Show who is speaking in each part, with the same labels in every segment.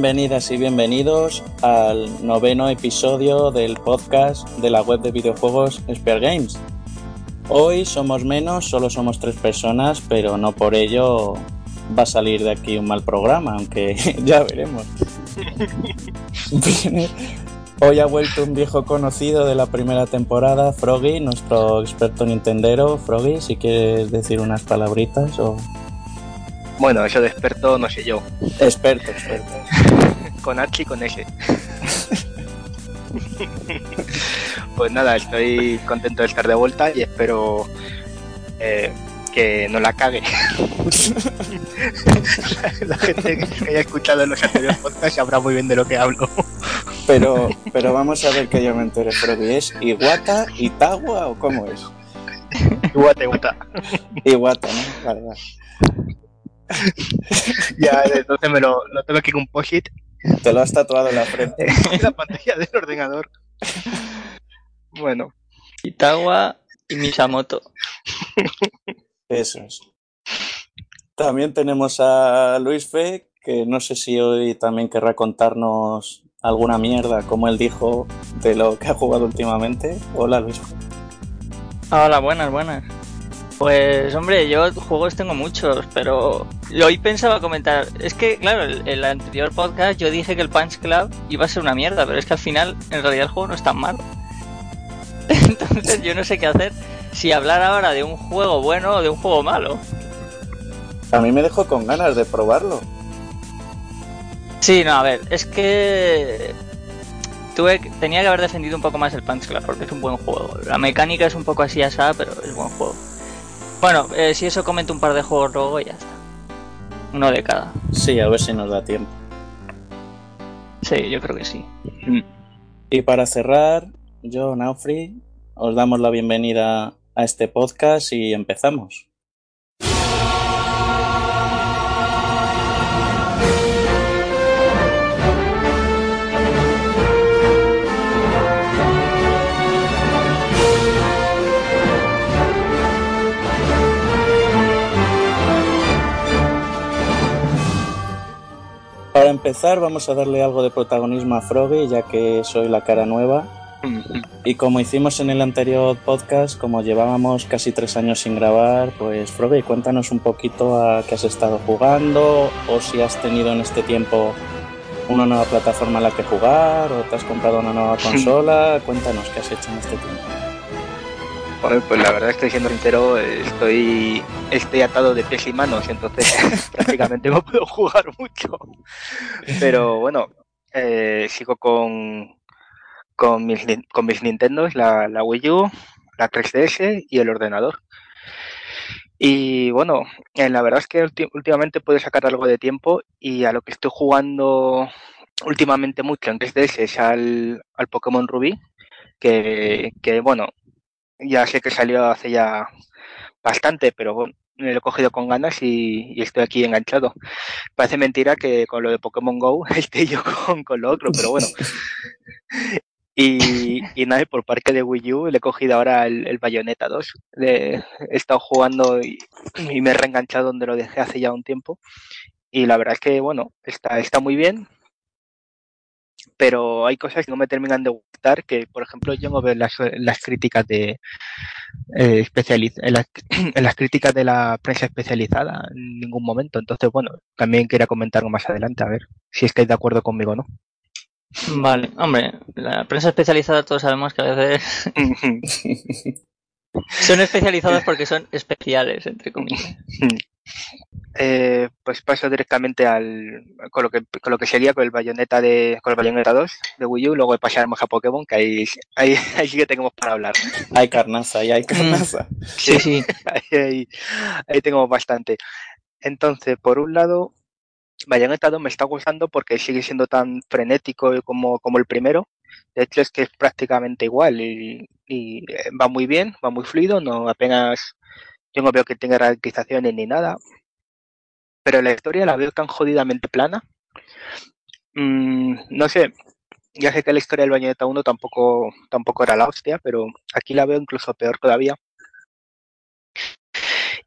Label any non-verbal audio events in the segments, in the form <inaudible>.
Speaker 1: Bienvenidas y bienvenidos al noveno episodio del podcast de la web de videojuegos Spear Games. Hoy somos menos, solo somos tres personas, pero no por ello va a salir de aquí un mal programa, aunque <laughs> ya veremos. <laughs> Hoy ha vuelto un viejo conocido de la primera temporada, Froggy, nuestro experto nintendero. Froggy, si quieres decir unas palabritas o...
Speaker 2: Bueno, eso de experto no sé yo.
Speaker 1: Experto, experto.
Speaker 2: Con H y con S. <laughs> pues nada, estoy contento de estar de vuelta y espero eh, que no la cague. <laughs> la gente que haya escuchado los anteriores podcasts sabrá muy bien de lo que hablo.
Speaker 1: Pero, pero vamos a ver que yo me entere, Froggy. ¿Es Iguata, Itagua o cómo es?
Speaker 2: Iguata, Iguata.
Speaker 1: Iguata, ¿no? Vale, vale.
Speaker 2: ya, entonces me lo, lo tengo aquí con un post-it. <laughs>
Speaker 1: Te lo has tatuado en la frente. <laughs>
Speaker 2: en la pantalla del ordenador. Bueno.
Speaker 3: Itawa y Misamoto.
Speaker 1: Eso es. También tenemos a Luis Fe, que no sé si hoy también querrá contarnos alguna mierda, como él dijo, de lo que ha jugado últimamente. Hola Luis.
Speaker 3: Hola, buenas, buenas. Pues hombre, yo juegos tengo muchos, pero hoy pensaba comentar, es que claro, el, el, anterior podcast yo dije que el Punch Club iba a ser una mierda, pero es que al final en realidad el juego no es tan malo. <laughs> Entonces yo no sé qué hacer, si hablar ahora de un juego bueno o de un juego malo.
Speaker 1: A mí me dejó con ganas de probarlo.
Speaker 3: Sí, no, a ver, es que tuve, tenía que haber defendido un poco más el Punch Club porque es un buen juego. La mecánica es un poco así asada, pero es buen juego. Bueno, eh, si eso comento un par de juegos luego y ya está. Uno de cada.
Speaker 1: Sí, a ver si nos da tiempo.
Speaker 3: Sí, yo creo que sí.
Speaker 1: Y para cerrar, yo, Naufri, os damos la bienvenida a este podcast y empezamos. Para empezar, vamos a darle algo de protagonismo a Froggy, ya que soy la cara nueva. Y como hicimos en el anterior podcast, como llevábamos casi tres años sin grabar, pues Froggy, cuéntanos un poquito a qué has estado jugando o si has tenido en este tiempo una nueva plataforma en la que jugar o te has comprado una nueva <laughs> consola. Cuéntanos qué has hecho en este tiempo.
Speaker 2: Pues la verdad estoy siendo sincero, estoy, estoy atado de pies y manos, entonces <laughs> prácticamente no puedo jugar mucho. Pero bueno, eh, sigo con, con, mis, con mis Nintendos, la, la Wii U, la 3DS y el ordenador. Y bueno, eh, la verdad es que últimamente puedo sacar algo de tiempo y a lo que estoy jugando últimamente mucho en 3DS es al, al Pokémon Rubí, que, que bueno, ya sé que salió hace ya bastante, pero bueno, me lo he cogido con ganas y, estoy aquí enganchado. Parece mentira que con lo de Pokémon Go <laughs> esté yo con, con lo otro, pero bueno. Y, y nada, por parte de Wii U le he cogido ahora el, el Bayonetta 2. Le, he estado jugando y, y, me he reenganchado donde lo dejé hace ya un tiempo. Y la verdad es que, bueno, está, está muy bien pero hay cosas que no me terminan de gustar, que por ejemplo yo no veo las, las críticas de eh, especializ en, las, <clears throat> en las críticas de la prensa especializada en ningún momento. Entonces, bueno, también quería comentarlo más adelante, a ver si estáis de acuerdo conmigo o no.
Speaker 3: Vale, hombre, la prensa especializada todos sabemos que a veces <laughs> <laughs> son especializados porque son especiales, entre comillas. <laughs>
Speaker 2: Eh, pues paso directamente al con lo que con lo que sería con el bayoneta de con el bayoneta 2 de Wii U, luego pasaremos a Pokémon, que ahí, ahí, <laughs> ahí sí que tenemos para hablar.
Speaker 1: Hay carnaza, ahí hay carnaza.
Speaker 3: Sí, sí. <laughs>
Speaker 2: ahí, ahí, ahí tenemos bastante. Entonces, por un lado, Bayonetta 2 me está gustando porque sigue siendo tan frenético como, como el primero. De hecho, es que es prácticamente igual y, y va muy bien, va muy fluido, no apenas yo no veo que tenga ralentizaciones ni nada. Pero la historia la veo tan jodidamente plana. Mm, no sé, ya sé que la historia del Bayonetta 1 tampoco, tampoco era la hostia, pero aquí la veo incluso peor todavía.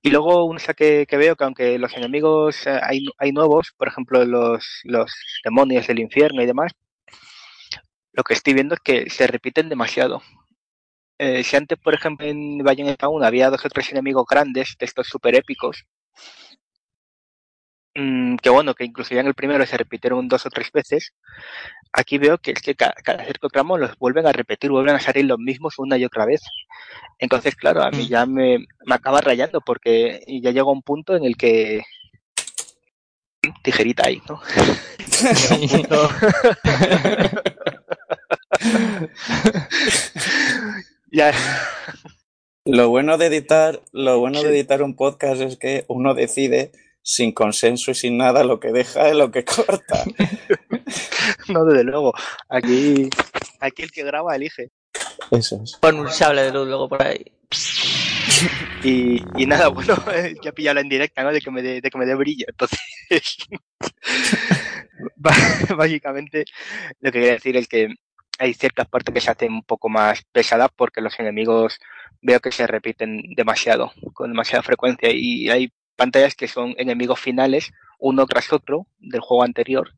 Speaker 2: Y luego una que, que veo que aunque los enemigos eh, hay, hay nuevos, por ejemplo los, los demonios del infierno y demás, lo que estoy viendo es que se repiten demasiado. Eh, si antes, por ejemplo, en Bayonetta 1 había dos o tres enemigos grandes, de estos super épicos, mmm, que bueno, que incluso ya en el primero se repitieron dos o tres veces, aquí veo que es que cada, cada cierto tramo los vuelven a repetir, vuelven a salir los mismos una y otra vez. Entonces, claro, a mí ya me, me acaba rayando porque ya llega un punto en el que tijerita ahí, ¿no? <laughs> <laughs> ya.
Speaker 1: Lo bueno de editar, lo bueno de editar un podcast es que uno decide sin consenso y sin nada lo que deja y lo que corta. <laughs>
Speaker 2: no, desde luego. Aquí, aquí el que graba elige.
Speaker 1: Eso es.
Speaker 3: Pon un sable de luz luego por ahí.
Speaker 2: Y, y nada, bueno, <laughs> ya pillado la en directa, ¿no? De que me dé, de que me dé brillo. Entonces, <laughs> básicamente, lo que quería decir es que hay ciertas partes que se hacen un poco más pesadas porque los enemigos veo que se repiten demasiado, con demasiada frecuencia. Y hay pantallas que son enemigos finales, uno tras otro, del juego anterior.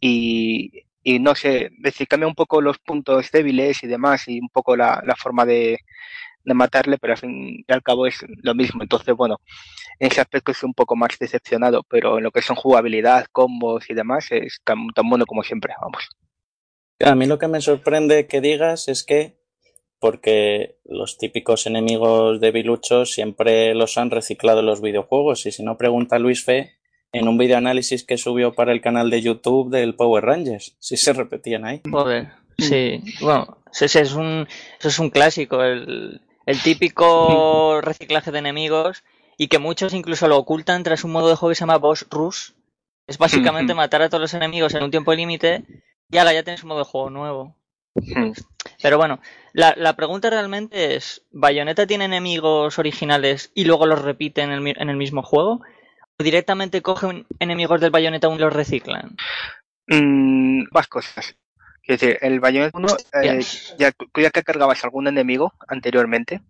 Speaker 2: Y, y no sé, es decir, cambia un poco los puntos débiles y demás, y un poco la, la forma de, de matarle, pero al fin y al cabo es lo mismo. Entonces, bueno, en ese aspecto es un poco más decepcionado, pero en lo que son jugabilidad, combos y demás, es tan, tan bueno como siempre, vamos.
Speaker 1: A mí lo que me sorprende que digas es que, porque los típicos enemigos de Bilucho siempre los han reciclado en los videojuegos, y si no pregunta Luis Fe, en un videoanálisis que subió para el canal de YouTube del Power Rangers, si se repetían ahí.
Speaker 3: Joder, sí. Bueno, ese es un, eso es un clásico, el, el típico reciclaje de enemigos y que muchos incluso lo ocultan tras un modo de juego que se llama Boss Rush. Es básicamente matar a todos los enemigos en un tiempo límite y ahora ya tienes un modo de juego nuevo. Pero bueno, la, la, pregunta realmente es, ¿Bayonetta tiene enemigos originales y luego los repite en el, en el mismo juego? ¿O directamente cogen enemigos del Bayonetta 1 y los reciclan?
Speaker 2: Mm, más cosas. Es decir, el Bayonetta 1, eh, ya, ya que cargabas algún enemigo anteriormente,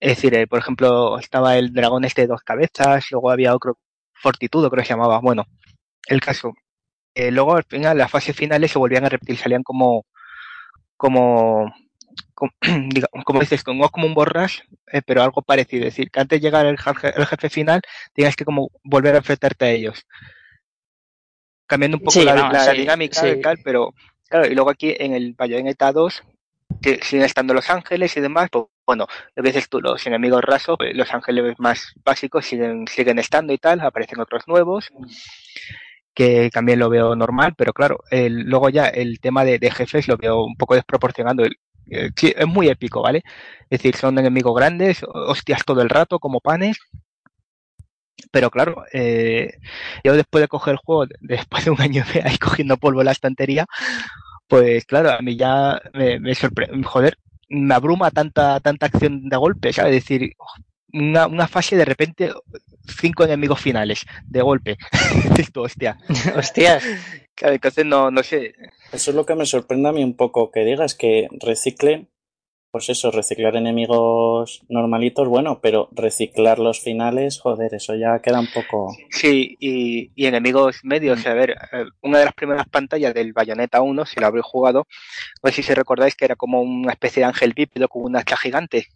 Speaker 2: es decir, eh, por ejemplo, estaba el dragón este de dos cabezas, luego había otro Fortitudo, creo que se llamaba. Bueno, el caso. Eh, luego, al final, las fases finales se volvían a repetir, salían como, como, como, <clears throat> diga, como dices, como, como un borras, eh, pero algo parecido. Es decir, que antes de llegar el jefe, el jefe final, tienes que como volver a enfrentarte a ellos. Cambiando un poco
Speaker 3: Sí,
Speaker 2: la,
Speaker 3: no,
Speaker 2: la
Speaker 3: sí,
Speaker 2: dinámica
Speaker 3: sí.
Speaker 2: y tal, pero claro, y luego aquí en el Bayonetta 2, que siguen estando los ángeles y demás, pues bueno, a veces tú, los enemigos rasos, pues, los ángeles más básicos siguen, siguen estando y tal, aparecen otros nuevos, que también lo veo normal, pero claro, el, luego ya el tema de, jefes lo veo un poco desproporcionado. El- eh, es muy épico, ¿vale? Es decir, son enemigos grandes, hostias todo el rato, como panes. Pero claro, eh, yo después de coger el juego, después de un año de ahí cogiendo polvo en la estantería, pues claro, a mí ya me, me sorprende, joder, me abruma tanta, tanta acción de golpe, ¿sabes? Es decir, una, una fase de repente cinco enemigos finales de golpe. <laughs> Tú, hostia.
Speaker 3: Hostias.
Speaker 2: Claro, entonces no, no sé.
Speaker 1: Eso es lo que me sorprende a mí un poco que digas, que reciclen, pues eso, reciclar enemigos normalitos, bueno, pero reciclar los finales, joder, eso ya queda un poco...
Speaker 2: Sí, y, y enemigos medios. A ver, eh, una de las primeras pantallas del Bayonetta 1, si lo habréis jugado, no sé si se recordáis que era como una especie de ángel bípedo con una hacha gigante.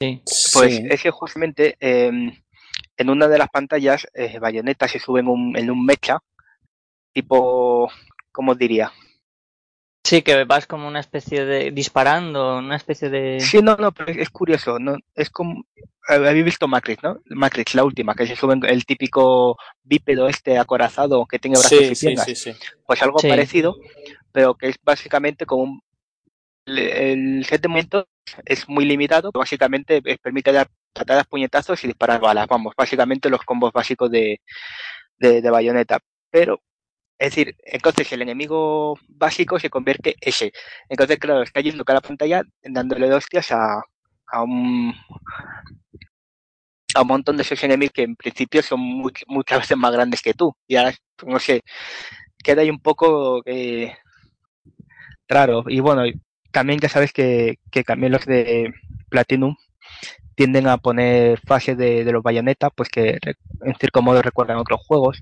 Speaker 3: Sí.
Speaker 2: Pues
Speaker 1: Sí.
Speaker 2: es que justamente eh, en una de las pantallas, eh, Bayonetta se sube en un, en un mecha, tipo, ¿cómo diría?
Speaker 3: Sí, que vas como una especie de. disparando, una especie de.
Speaker 2: Sí, no, no, pero es, curioso, ¿no? Es como, habéis visto Matrix, ¿no? Matrix, la última, que se sube el típico bípedo este acorazado que tiene brazos
Speaker 1: Sí,
Speaker 2: y
Speaker 1: sí,
Speaker 2: piernas.
Speaker 1: sí, sí.
Speaker 2: Pues algo
Speaker 3: Sí.
Speaker 2: parecido, pero que es básicamente como un, el, set de movimientos es muy limitado, básicamente permite dar patadas, puñetazos y disparar balas, vamos, básicamente los combos básicos de, bayoneta. Pero, es decir, entonces el enemigo básico se convierte ese. Entonces, claro, está yendo cada pantalla dándole hostias a, a un a un montón de esos enemigos que en principio son muy- muchas veces más grandes que tú. Y ahora, no sé, queda ahí un poco eh, raro. Y bueno, también ya sabes que, que también los de Platinum tienden a poner fases de, los bayonetas, pues que en cierto modo recuerdan otros juegos.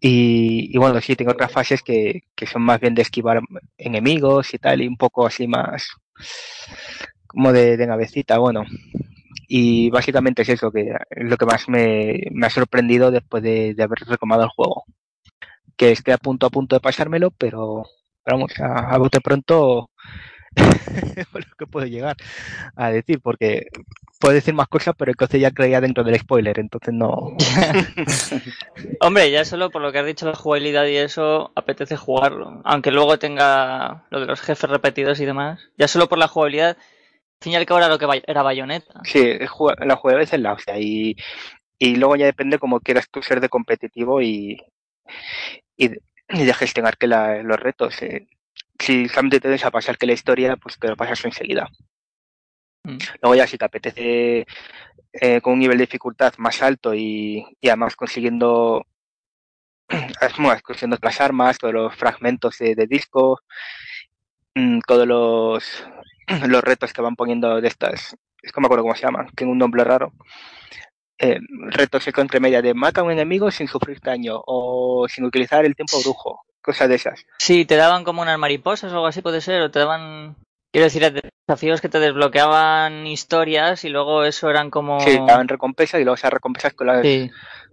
Speaker 2: Y, bueno, sí, tengo otras fases que, son más bien de esquivar enemigos y tal, y un poco así más como de, de navecita, bueno. Y básicamente es eso, que es lo que más me, ha sorprendido después de, haber recomendado el juego. Que esté a punto a punto de pasármelo, pero, vamos, a, a bote pronto <laughs> lo que puedo llegar a decir, porque puedo decir más cosas, pero entonces ya creía dentro del spoiler, entonces no. <laughs>
Speaker 3: Hombre, ya solo por lo que has dicho la jugabilidad y eso, apetece jugarlo. Aunque luego tenga lo de los jefes repetidos y demás. Ya solo por la jugabilidad, al fin y al cabo era lo que era bayoneta.
Speaker 2: Sí, la jugabilidad es la hostia. Y, y luego ya depende como quieras tú ser de competitivo y, y, de gestionar que los retos. Eh si solamente te a pasar que la historia, pues te lo pasas enseguida. Mm. Luego ya si te apetece eh, con un nivel de dificultad más alto y, además consiguiendo <clears throat> consiguiendo las armas, todos los fragmentos de, disco, mm, todos los, <clears throat> los retos que van poniendo de estas, es que me acuerdo cómo se llaman, tiene un nombre raro. Eh, retos entre media de mata a un enemigo sin sufrir daño o sin utilizar el tiempo brujo cosas de esas.
Speaker 3: Sí, te daban como unas mariposas o algo así, puede ser, o te daban, quiero decir, desafíos que te desbloqueaban historias y luego eso eran como...
Speaker 2: Sí, te daban recompensas y luego esas recompensas con las,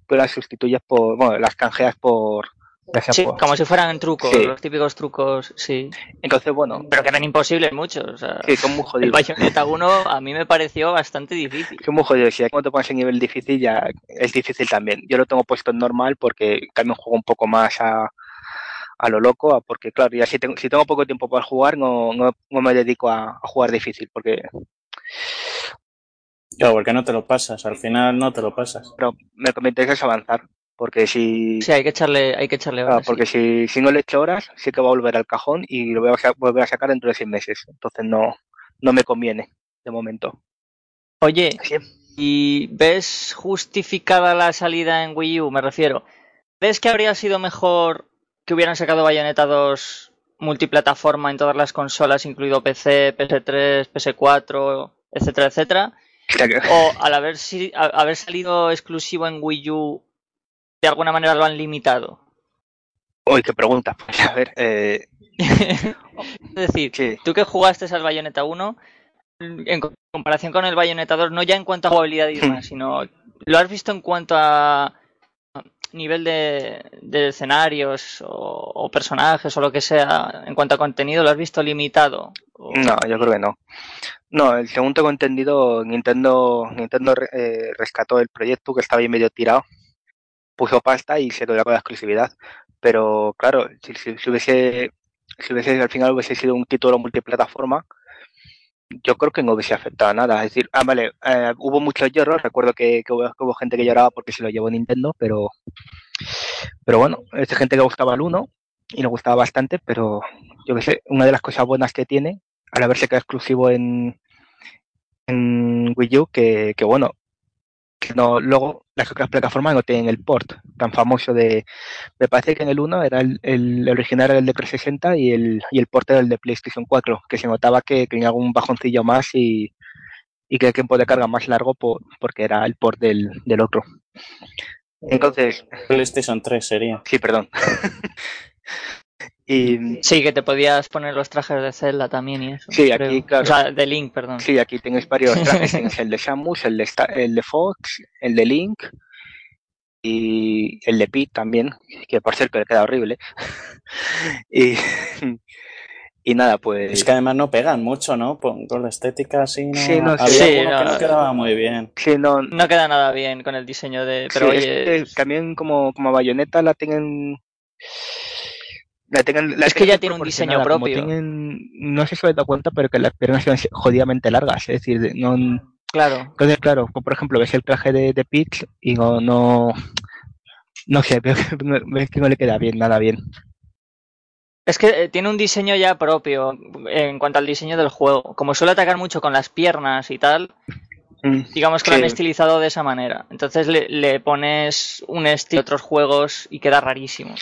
Speaker 2: las sustituyes por, bueno, las canjeas por...
Speaker 3: Sí, como si fueran trucos, los típicos trucos, sí.
Speaker 2: Entonces, bueno.
Speaker 3: Pero que eran imposibles muchos. O sea,
Speaker 2: sí, son muy jodidos.
Speaker 3: El Bayonetta 1 a mí me pareció bastante difícil.
Speaker 2: Son muy jodidos. Si cuando te pones en nivel difícil, ya es difícil también. Yo lo tengo puesto en normal porque también juego un poco más a, a lo loco, porque claro, ya si tengo, si tengo poco tiempo para jugar, no, no, me dedico a, jugar difícil, porque...
Speaker 1: Claro, porque no te lo pasas, al final no te lo pasas.
Speaker 2: Pero me, interesa es avanzar, porque si...
Speaker 3: Sí, hay que echarle, hay que echarle
Speaker 2: horas. porque si, si no le echo horas, sí que va a volver al cajón y lo voy a volver a sacar dentro de seis meses. Entonces no, no me conviene, de momento.
Speaker 3: Oye, ¿y ves justificada la salida en Wii U? Me refiero. ¿Ves que habría sido mejor que hubieran sacado Bayonetta 2 multiplataforma en todas las consolas, incluido PC, PS3, PS4, etcétera, etcétera. O al haber, haber salido exclusivo en Wii U, de alguna manera lo han limitado.
Speaker 2: Uy, qué pregunta. <laughs> A ver, eh... <laughs>
Speaker 3: es decir, tú que jugaste al Bayonetta 1, en comparación con el Bayonetta 2, no ya en cuanto a jugabilidad y demás, <laughs> sino lo has visto en cuanto a nivel de, escenarios o, personajes o lo que sea en cuanto a contenido, ¿lo has visto limitado?
Speaker 2: No, yo creo que no. No, el segundo tengo entendido, Nintendo, Nintendo eh, rescató el proyecto que estaba ahí medio tirado, puso pasta y se quedó con la exclusividad. Pero claro, si, hubiese, si hubiese al final hubiese sido un título multiplataforma, yo creo que no hubiese afectado nada. Es decir, ah, vale, eh, hubo muchos lloros. Recuerdo que, hubo, gente que lloraba porque se lo llevó Nintendo, pero, pero bueno, es gente que gustaba el 1 y le gustaba bastante, pero yo que sé, una de las cosas buenas que tiene, al haberse quedado exclusivo en, en Wii U, que bueno, no, luego las otras plataformas no tienen el port tan famoso de. Me parece que en el 1 era el, el original era el de 360 y el, y el port era el de PlayStation 4, que se notaba que tenía algún bajoncillo más y, y que el tiempo de carga más largo por, porque era el port del, del otro. Entonces.
Speaker 1: PlayStation 3 sería.
Speaker 2: Sí, perdón. <laughs>
Speaker 3: Y, sí, que te podías poner los trajes de Zelda también y eso.
Speaker 2: Sí, aquí, claro.
Speaker 3: O sea, de Link, perdón.
Speaker 2: Sí, aquí tienes varios <laughs> trajes. el de Samus, el de, el de Fox, el de Link y el de Pete también, que por ser que le queda horrible. <laughs> y, y nada, pues.
Speaker 1: Es que además no pegan mucho, ¿no? Con, la estética así, ¿no?
Speaker 2: Sí, no,
Speaker 1: Había sí, no, que no quedaba muy bien.
Speaker 2: Sí, no,
Speaker 3: no queda nada bien con el diseño de. Pero oye.
Speaker 2: también como, como bayoneta la tienen
Speaker 3: es que ya tiene un diseño propio.
Speaker 2: no sé si os dado cuenta, pero que las piernas son jodidamente largas. Es decir, no.
Speaker 3: Claro.
Speaker 2: Entonces, claro, por ejemplo, ves el traje de, de Peach y no, no. No sé, <laughs> ves que no le queda bien, nada bien.
Speaker 3: Es que eh, tiene un diseño ya propio en cuanto al diseño del juego. Como suele atacar mucho con las piernas y tal, digamos que lo han estilizado de esa manera. Entonces le, le pones un estilo de otros juegos y queda rarísimo.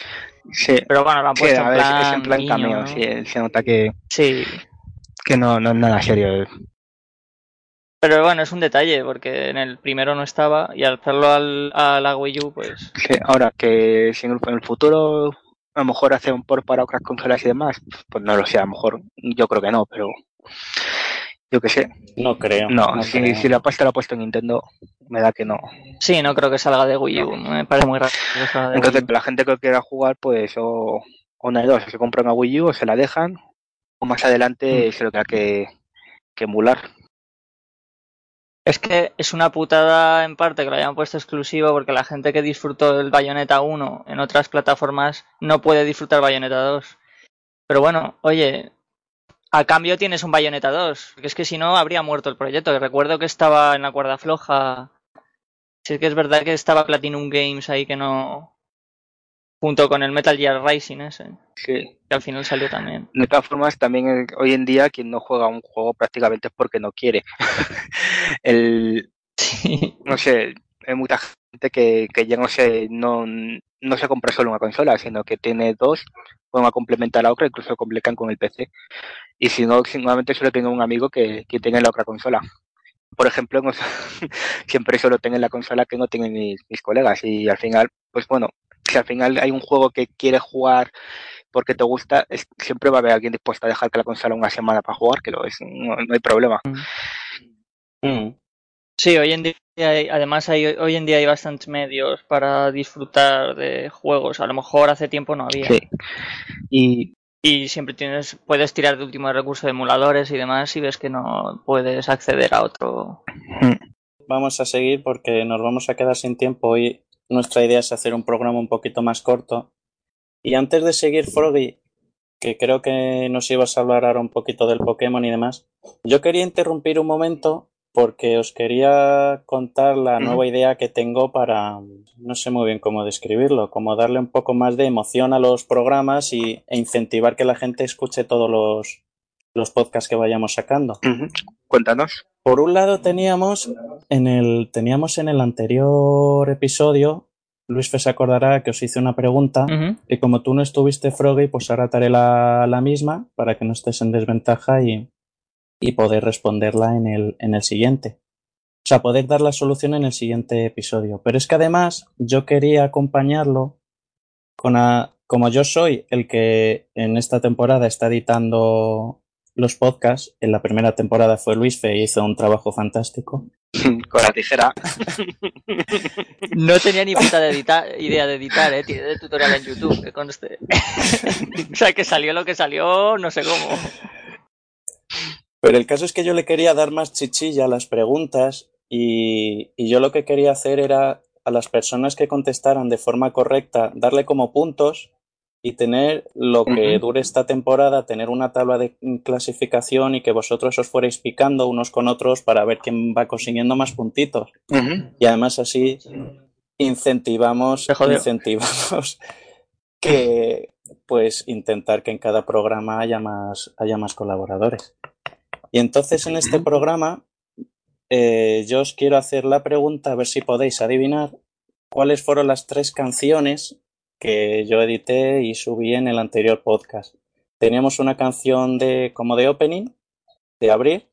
Speaker 2: Sí.
Speaker 3: Pero bueno, lo han puesto
Speaker 2: en plan, es en plan cameo, sí, se nota que,
Speaker 3: sí.
Speaker 2: que no, no es nada serio.
Speaker 3: Pero bueno, es un detalle, porque en el primero no estaba y al hacerlo al, a la Wii U, pues...
Speaker 2: Sí, ahora que si en el, futuro a lo mejor hace un por para otras consolas y demás, pues no lo sé, a lo mejor yo creo que no, pero yo qué sé.
Speaker 1: No creo.
Speaker 2: No, si, si la pasta la ha puesto en Nintendo, me da que no.
Speaker 3: Sí, no creo que salga de Wii U, me parece muy raro.
Speaker 2: Entonces, la gente que quiera jugar, pues, o, una de dos, se compran a Wii U o se la dejan, o más adelante mm. se lo que, que emular.
Speaker 3: Es que es una putada en parte que lo hayan puesto exclusivo porque la gente que disfrutó el Bayonetta 1 en otras plataformas no puede disfrutar Bayonetta 2. Pero bueno, oye, a cambio tienes un Bayonetta 2, porque es que si no habría muerto el proyecto. Recuerdo que estaba en la cuerda floja. Si es que es verdad que estaba Platinum Games ahí que no, junto con el Metal Gear Rising ese.
Speaker 2: Sí.
Speaker 3: Que al final salió también.
Speaker 2: De todas formas, también eh, hoy en día quien no juega un juego prácticamente es porque no quiere. <laughs> el, <laughs> No sé, hay mucha gente que, que ya no se, no, no se compra solo una consola, sino que tiene dos, pueden complementar la otra, incluso completan con el PC. Y si no, normalmente solo tengo un amigo que, que tiene la otra consola. Por ejemplo, <laughs> siempre solo tengo la consola que no tienen mis, mis colegas. Y al final, pues bueno, si al final hay un juego que quieres jugar porque te gusta, siempre va a haber alguien dispuesto a dejar que la consola una semana para jugar, que lo es, no, hay problema.
Speaker 3: Mm. Mm. Sí, hoy en día hay, además hay, hoy en día hay bastantes medios para disfrutar de juegos. A lo mejor hace tiempo no había.
Speaker 2: Sí. Y,
Speaker 3: y siempre tienes, puedes tirar de último recurso de emuladores y demás y ves que no puedes acceder a otro.
Speaker 1: Mm. Vamos a seguir porque nos vamos a quedar sin tiempo. Hoy nuestra idea es hacer un programa un poquito más corto. Y antes de seguir, Froggy, que creo que nos ibas a hablar ahora un poquito del Pokémon y demás, yo quería interrumpir un momento porque os quería contar la nueva idea que tengo para, no sé muy bien cómo describirlo, como darle un poco más de emoción a los programas y, e incentivar que la gente escuche todos los, los podcasts que vayamos sacando.
Speaker 2: Cuéntanos.
Speaker 1: Por un lado teníamos en el teníamos en el anterior episodio Luis Fe se acordará que os hice una pregunta y como tú no estuviste Froggy, pues ahora te haré la, la, misma para que no estés en desventaja y, y poder responderla en el, en el siguiente. O sea, poder dar la solución en el siguiente episodio. Pero es que además yo quería acompañarlo con a, como yo soy el que en esta temporada está editando los podcasts. En la primera temporada fue Luis Fe y hizo un trabajo fantástico. <laughs>
Speaker 2: Con la tijera. <laughs>
Speaker 3: No tenía ni puta de idea de editar, eh. Tiene de tutorial en YouTube, que conste. <laughs> o sea, que salió lo que salió, no sé cómo.
Speaker 1: Pero el caso es que yo le quería dar más chichilla a las preguntas y, y yo lo que quería hacer era a las personas que contestaran de forma correcta darle como puntos y tener lo que dure esta temporada, tener una tabla de clasificación y que vosotros os fuerais picando unos con otros para ver quién va consiguiendo más puntitos. Y además así incentivamos, incentivamos que pues intentar que en cada programa haya más, haya más colaboradores. Y entonces en este programa eh, yo os quiero hacer la pregunta, a ver si podéis adivinar cuáles fueron las tres canciones que yo edité y subí en el anterior podcast. Teníamos una canción de como de opening, de abrir,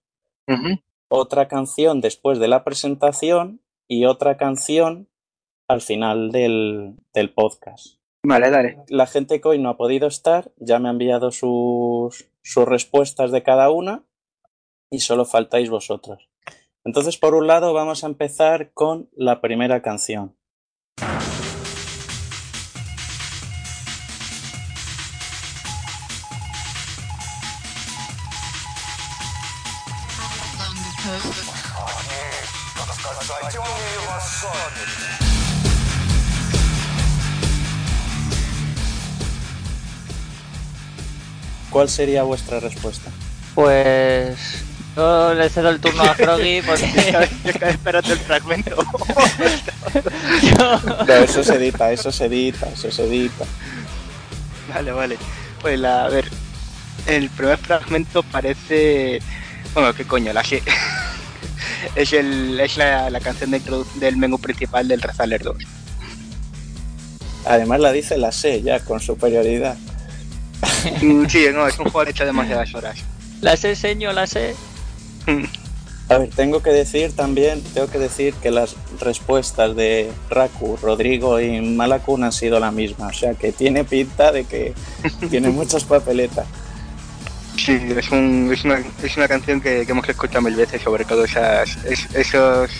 Speaker 1: otra canción después de la presentación y otra canción al final del, del podcast.
Speaker 2: Vale, dale.
Speaker 1: La gente que hoy no ha podido estar ya me ha enviado sus, sus respuestas de cada una y solo faltáis vosotros. Entonces, por un lado, vamos a empezar con la primera canción. ¿Cuál sería vuestra respuesta?
Speaker 3: Pues yo le cedo el turno a Froggy <laughs> porque...
Speaker 2: Espérate el fragmento. <laughs>
Speaker 1: no, eso se edita, eso se edita, eso se edita.
Speaker 2: Vale, vale. Pues la, a ver, el primer fragmento parece... Bueno, ¿qué coño? La sé. <laughs> es el, es la, la canción de del menú principal del Rezaler 2.
Speaker 1: Además la dice la C ya, con superioridad.
Speaker 2: Mm, sí, no, es un juego hecho demasiadas horas.
Speaker 3: La sé, señor, la sé. <laughs>
Speaker 1: A ver, tengo que decir también, tengo que decir que las respuestas de Raku, Rodrigo y Malakun han sido la misma, o sea que tiene pinta de que <laughs> tiene muchas papeletas.
Speaker 2: Sí, es, un, es, una, es una canción que, que, hemos escuchado mil veces, sobre todo esas, es, esos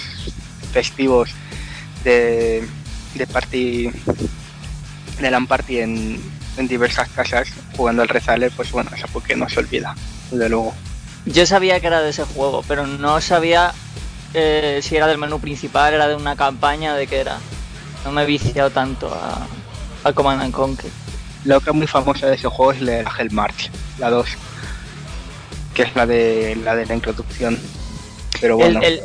Speaker 2: festivos de, de party, de LAN party en, en diversas casas jugando al Rezaler, pues bueno, esa porque no se olvida, desde luego.
Speaker 3: Yo sabía que era de ese juego, pero no sabía eh, si era del menú principal, era de una campaña, de qué era. No me he viciado tanto a, a Command and Conquer.
Speaker 2: Lo que es muy famosa de ese juego es la Hell March, la 2, que es la de la de la introducción. Pero bueno.
Speaker 3: ¿El, el,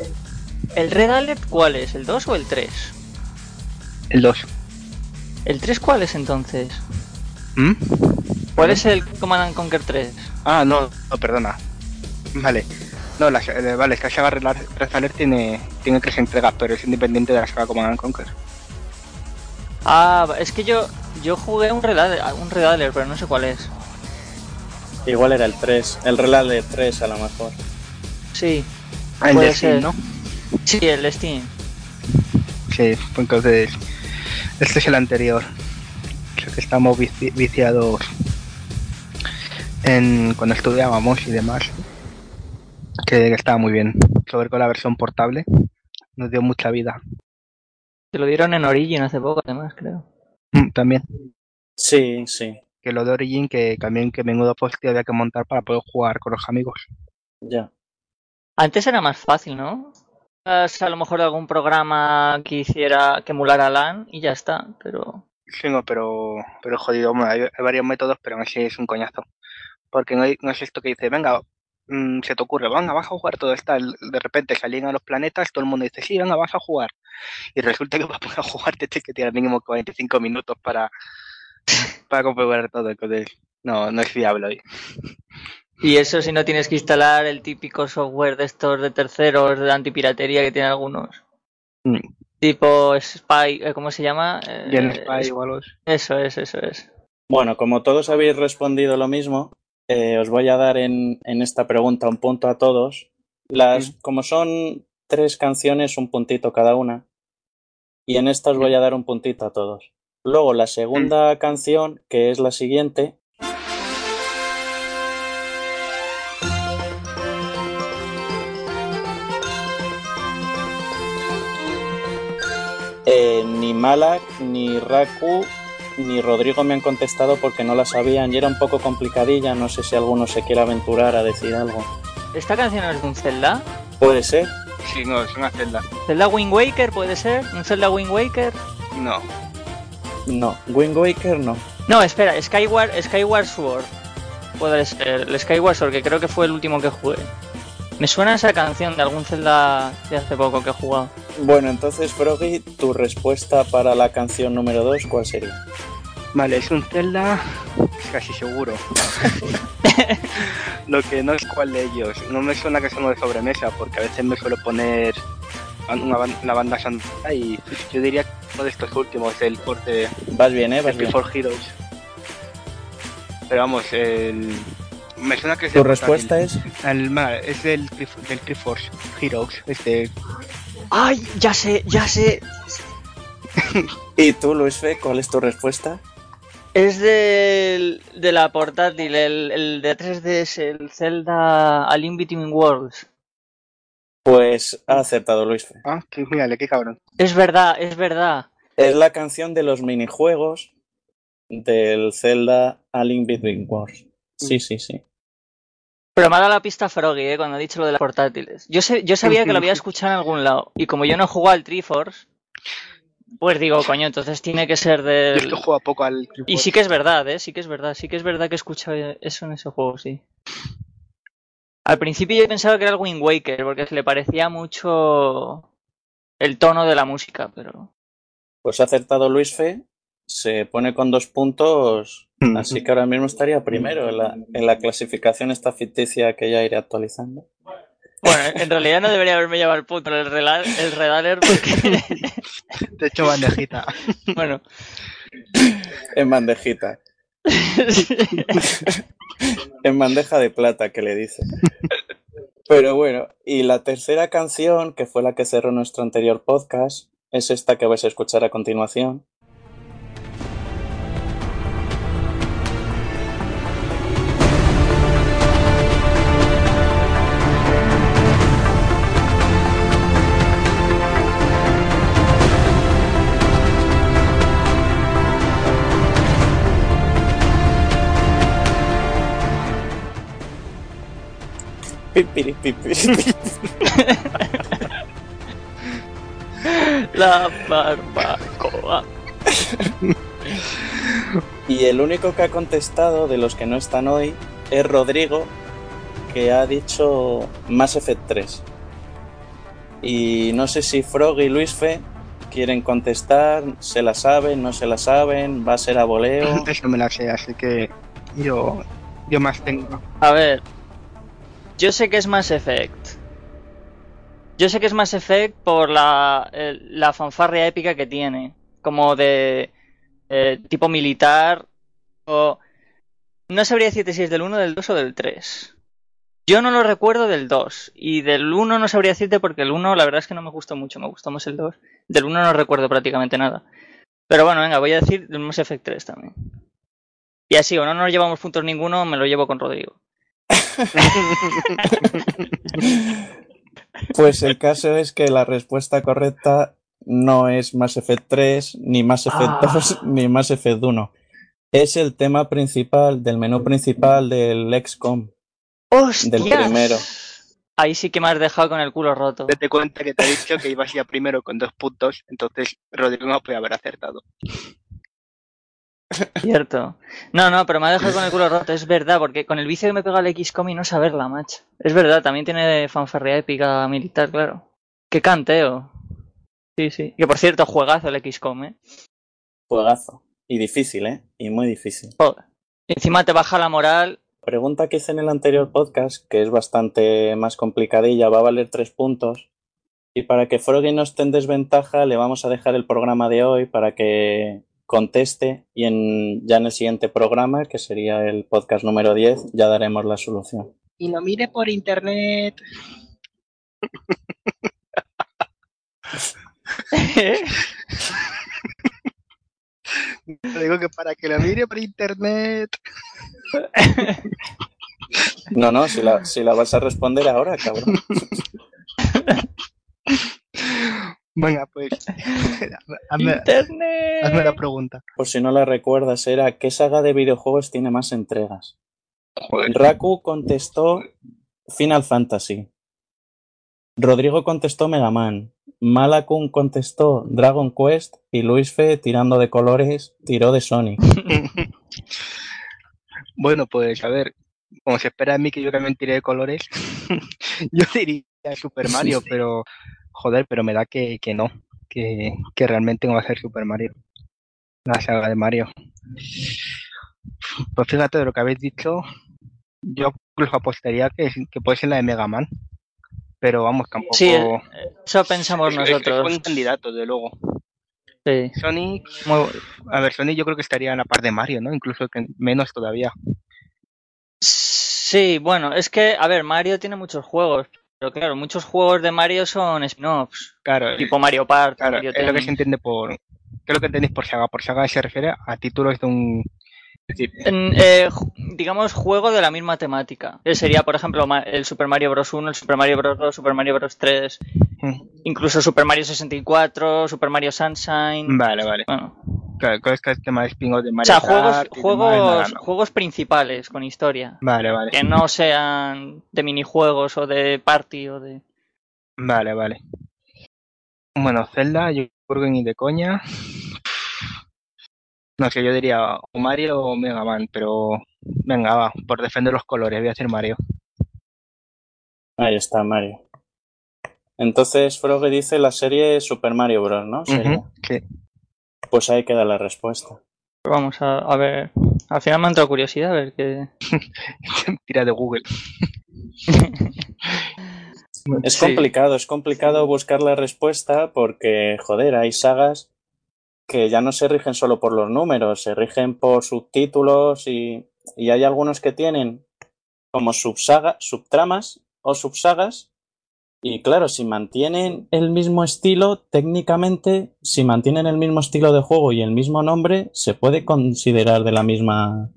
Speaker 3: el Red Alert cuál es? ¿El 2 o el 3?
Speaker 2: El 2.
Speaker 3: ¿El 3 cuál es entonces?
Speaker 2: ¿Mm?
Speaker 3: ¿Cuál es el Command and Conquer 3?
Speaker 2: Ah, no, no perdona. <laughs> Vale. No, la, eh, vale, es que la saga Red Alert tiene, tiene tres entregas, pero es independiente de la saga Command Conquer.
Speaker 3: Ah, es que yo yo jugué un Red, un Red pero no sé cuál es.
Speaker 1: Igual era el 3, el Red Alert 3 a lo mejor.
Speaker 3: Sí.
Speaker 2: Ah, el
Speaker 3: puede
Speaker 2: de Steam,
Speaker 3: ser.
Speaker 2: ¿no?
Speaker 3: Sí, el Steam.
Speaker 2: Sí, pues entonces. Este es el anterior. Creo que estamos vici- viciados en cuando estudiábamos y demás. Que, que estaba muy bien. Sobre con la versión portable. Nos dio mucha vida.
Speaker 3: Se lo dieron en Origin hace poco, además, creo.
Speaker 2: Mm, También.
Speaker 1: Sí, sí,
Speaker 2: Que lo de Origin, que también que menudo post había que montar para poder jugar con los amigos.
Speaker 1: ya.
Speaker 3: Antes era más fácil, ¿no? A lo mejor algún programa que hiciera, que emulara LAN y ya está, pero...
Speaker 2: Sí, no, pero, pero jodido, hombre, hay, hay varios métodos, pero aún así es un coñazo. Porque no, hay- no es esto que dice, venga, mm, se te ocurre, venga, vas a jugar todo esto. De repente salían a los planetas, todo el mundo dice, sí, venga, vas a jugar. Y resulta que <laughs> para poder jugar te tienes que tirar mínimo 45 minutos para, para configurar todo. Entonces, no, no es viable hoy.
Speaker 3: Y eso si no tienes que instalar el típico software de estos de terceros, de antipiratería que tienen algunos.
Speaker 2: Mm.
Speaker 3: Tipo Spy, eh, ¿cómo se llama? Eh,
Speaker 2: Y en Spy igual os-
Speaker 3: Eso es, eso es.
Speaker 1: Bueno, como todos habéis respondido lo mismo, eh, os voy a dar en, en esta pregunta un punto a todos. Las,
Speaker 2: Mm.
Speaker 1: Como son tres canciones, un puntito cada una. Y en esta os voy a dar un puntito a todos. Luego la segunda canción, que es la siguiente. Eh, ni Malak, ni Raku, ni Rodrigo me han contestado porque no la sabían y era un poco complicadilla. No sé si alguno se quiere aventurar a decir algo.
Speaker 3: ¿Esta canción es de un Zelda?
Speaker 1: Puede ser.
Speaker 2: Sí, no, es una celda.
Speaker 3: ¿Zelda Wind Waker puede ser? ¿Un Zelda Wind Waker?
Speaker 2: No.
Speaker 1: No. Wind Waker no.
Speaker 3: No, espera, Skyward, Skyward Sword. Puede ser, el Skyward Sword, que creo que fue el último que jugué. Me suena esa canción de algún Zelda de hace poco que he jugado.
Speaker 1: Bueno, entonces, Froggy, tu respuesta para la canción número 2, ¿cuál sería?
Speaker 2: Vale, es un Zelda casi seguro. <laughs> Lo que no es cuál de ellos. No me suena que sea uno de sobremesa, porque a veces me suelo poner una, banda sonora y yo diría que uno de estos últimos, el corte
Speaker 1: Vas bien, ¿eh? Vas bien.
Speaker 2: Heroes. Pero vamos, el... me suena que es
Speaker 1: ¿Tu respuesta es?
Speaker 2: El, es del, Tri- del Triforce Heroes, este...
Speaker 3: ¡Ay! Ya sé, ya sé. <laughs>
Speaker 1: ¿Y tú, Luis Fe, cuál es tu respuesta?
Speaker 3: Es del, de la portátil, el, el de 3D es el Zelda A Link Between Worlds.
Speaker 1: Pues ha acertado Luis Fe.
Speaker 2: Ah, que, mírale, qué cabrón.
Speaker 3: Es verdad, es verdad.
Speaker 1: Es la canción de los minijuegos del Zelda A Link Between Worlds. Sí, sí, sí.
Speaker 3: Pero me ha dado la pista Froggy, ¿eh? cuando ha dicho lo de las portátiles. Yo, sé, yo sabía que lo había escuchado en algún lado. Y como yo no he jugado al Triforce, pues digo, coño, entonces tiene que ser
Speaker 2: Yo es que juego poco al Triforce.
Speaker 3: Y sí que es verdad, ¿eh? Sí que es verdad. Sí que es verdad que he escuchado eso en ese juego, sí. Al principio yo pensaba que era el Wind Waker, porque se le parecía mucho el tono de la música, pero...
Speaker 1: Pues ha acertado Luis Fe. Se pone con dos puntos. Así que ahora mismo estaría primero en la, en la clasificación esta ficticia que ya iré actualizando.
Speaker 3: Bueno, en realidad no debería haberme llevado el punto el, rela- el Redaler porque... <laughs>
Speaker 2: Te echo bandejita.
Speaker 3: bueno,
Speaker 1: En bandejita. En bandeja de plata, que le dice. Pero bueno, y la tercera canción, que fue la que cerró nuestro anterior podcast, es esta que vais a escuchar a continuación. <laughs>
Speaker 3: La barbacoa.
Speaker 1: y el único que ha contestado de los que no están hoy es Rodrigo, que ha dicho Mass Effect 3. Y no sé si Frog y Luis Fe quieren contestar, se la saben, no se la saben, va a ser a voleo.
Speaker 2: Eso me la sé, así que yo, yo más tengo.
Speaker 3: A ver, yo sé que es Mass Effect. Yo sé que es Mass Effect por la, eh, la fanfarria épica que tiene. Como de eh, tipo militar. O. No sabría decirte si es del 1, del 2 o del 3. Yo no lo recuerdo del 2. Y del 1 no sabría decirte porque el 1 la verdad es que no me gustó mucho. Me gustó más el 2. Del 1 no recuerdo prácticamente nada. Pero bueno, venga, voy a decir del Mass Effect 3 también. Y así, o no nos llevamos puntos ninguno, me lo llevo con Rodrigo. <laughs>
Speaker 1: Pues el caso es que la respuesta correcta no es Mass Effect 3, ni Mass Effect 2, ni Mass Effect 1. Es el tema principal del menú principal del XCOM. Del primero.
Speaker 3: Ahí sí que me has dejado con el culo roto.
Speaker 2: Date cuenta que te he dicho que ibas ya primero con dos puntos, entonces Rodrigo no puede haber acertado.
Speaker 3: Cierto. No, no, pero me ha dejado con el culo roto, es verdad, porque con el vicio que me pega el XCOM y no saberla, macho. Es verdad, también tiene fanfarria épica militar, claro. Qué canteo. Sí, sí. Que por cierto, juegazo el XCOM, ¿eh?
Speaker 1: Juegazo. Y difícil, ¿eh? Y muy difícil.
Speaker 3: Joder. Encima te baja la moral.
Speaker 1: Pregunta que hice en el anterior podcast, que es bastante más complicadilla, va a valer tres puntos. Y para que Froggy no esté en desventaja, le vamos a dejar el programa de hoy para que conteste y en, ya en el siguiente programa, que sería el podcast número 10, ya daremos la solución.
Speaker 2: Y lo mire por internet. Digo que para que lo mire por internet.
Speaker 1: No, no, si la, si la vas a responder ahora, cabrón. <laughs>
Speaker 2: Venga, pues. <laughs> hazme, hazme, la pregunta.
Speaker 1: Por si no la recuerdas, era ¿qué saga de videojuegos tiene más entregas? Raku contestó Final Fantasy. Rodrigo contestó Mega Man. Malakun contestó Dragon Quest y Luis Fe, tirando de colores, tiró de Sonic. <laughs>
Speaker 2: bueno, pues a ver, como se espera de mí que yo también tire de colores, <laughs> yo diría Super Mario, pero joder, pero me da que, que no, que, que realmente no va a ser Super Mario, la saga de Mario. Pues fíjate de lo que habéis dicho, yo incluso apostaría que, que puede ser la de Mega Man, pero vamos, tampoco...
Speaker 3: Sí, eso pensamos nosotros.
Speaker 2: Es, buen candidato, de luego.
Speaker 3: Sí.
Speaker 2: Sonic, a ver, Sonic yo creo que estaría en la par de Mario, ¿no? Incluso que menos todavía.
Speaker 3: Sí, bueno, es que, a ver, Mario tiene muchos juegos, pero claro, muchos juegos de Mario son spin-offs.
Speaker 2: Claro.
Speaker 3: Tipo Mario Party.
Speaker 2: Claro, es lo que se entiende por. ¿Qué es lo que entendéis por saga? Por saga se refiere a títulos de un.
Speaker 3: En, eh, digamos, juego de la misma temática. Sería, por ejemplo, el Super Mario Bros. 1, el Super Mario Bros. 2, Super Mario Bros. 3, mm. Incluso Super Mario 64, Super Mario Sunshine.
Speaker 2: Vale, vale.
Speaker 3: Bueno.
Speaker 2: Claro, es que el tema de Mario
Speaker 3: O sea, juegos, juegos, juegos principales con historia.
Speaker 2: Vale, vale.
Speaker 3: Que no sean de minijuegos o de party o de.
Speaker 2: Vale, vale. Bueno, Zelda, yo creo que ni de coña. No sé, yo diría o Mario o Mega Man, pero venga, va, por defender los colores, voy a hacer Mario.
Speaker 1: Ahí está, Mario. Entonces, Frog dice la serie Super Mario Bros., ¿no?
Speaker 2: sí.
Speaker 1: Pues ahí queda la respuesta.
Speaker 3: Vamos a, a ver. Al final me ha entrado curiosidad a ver qué. <laughs>
Speaker 2: Tira de Google. <laughs>
Speaker 1: es complicado, es complicado buscar la respuesta porque, joder, hay sagas que ya no se rigen solo por los números, se rigen por subtítulos y, y hay algunos que tienen como subsaga, subtramas o subsagas. Y claro, si mantienen el mismo estilo, técnicamente, si mantienen el mismo estilo de juego y el mismo nombre, se puede considerar de la misma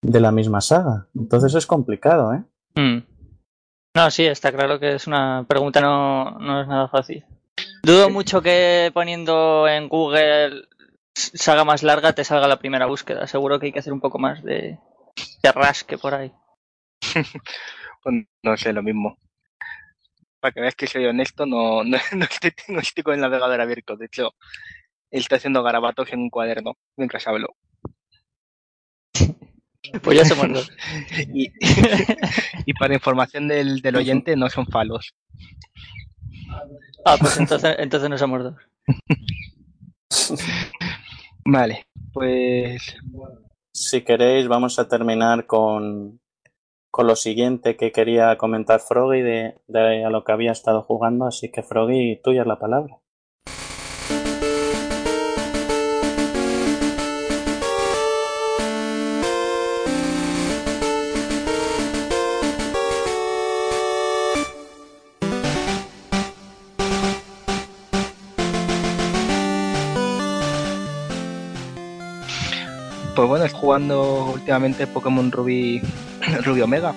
Speaker 1: de la misma saga. Entonces es complicado, ¿eh?
Speaker 3: Mm. No, sí, está claro que es una pregunta no, no es nada fácil. Dudo mucho que poniendo en Google saga más larga te salga la primera búsqueda. Seguro que hay que hacer un poco más de, de rasque por ahí. <laughs>
Speaker 2: pues no sé, lo mismo. Para que veas que soy honesto, no, <laughs> no, no, estoy, no estoy con el navegador abierto. De hecho, él está haciendo garabatos en un cuaderno mientras hablo. <laughs>
Speaker 3: Pues ya somos <laughs> dos.
Speaker 2: y, y, para información del, del, oyente, no son falos.
Speaker 3: Ah, pues entonces, entonces no somos dos.
Speaker 2: Vale, pues.
Speaker 1: Si queréis, vamos a terminar con, con lo siguiente que quería comentar Froggy de, de a lo que había estado jugando. Así que, Froggy, tuya la palabra.
Speaker 2: Jugando últimamente Pokémon Ruby, <clears throat> Ruby Omega,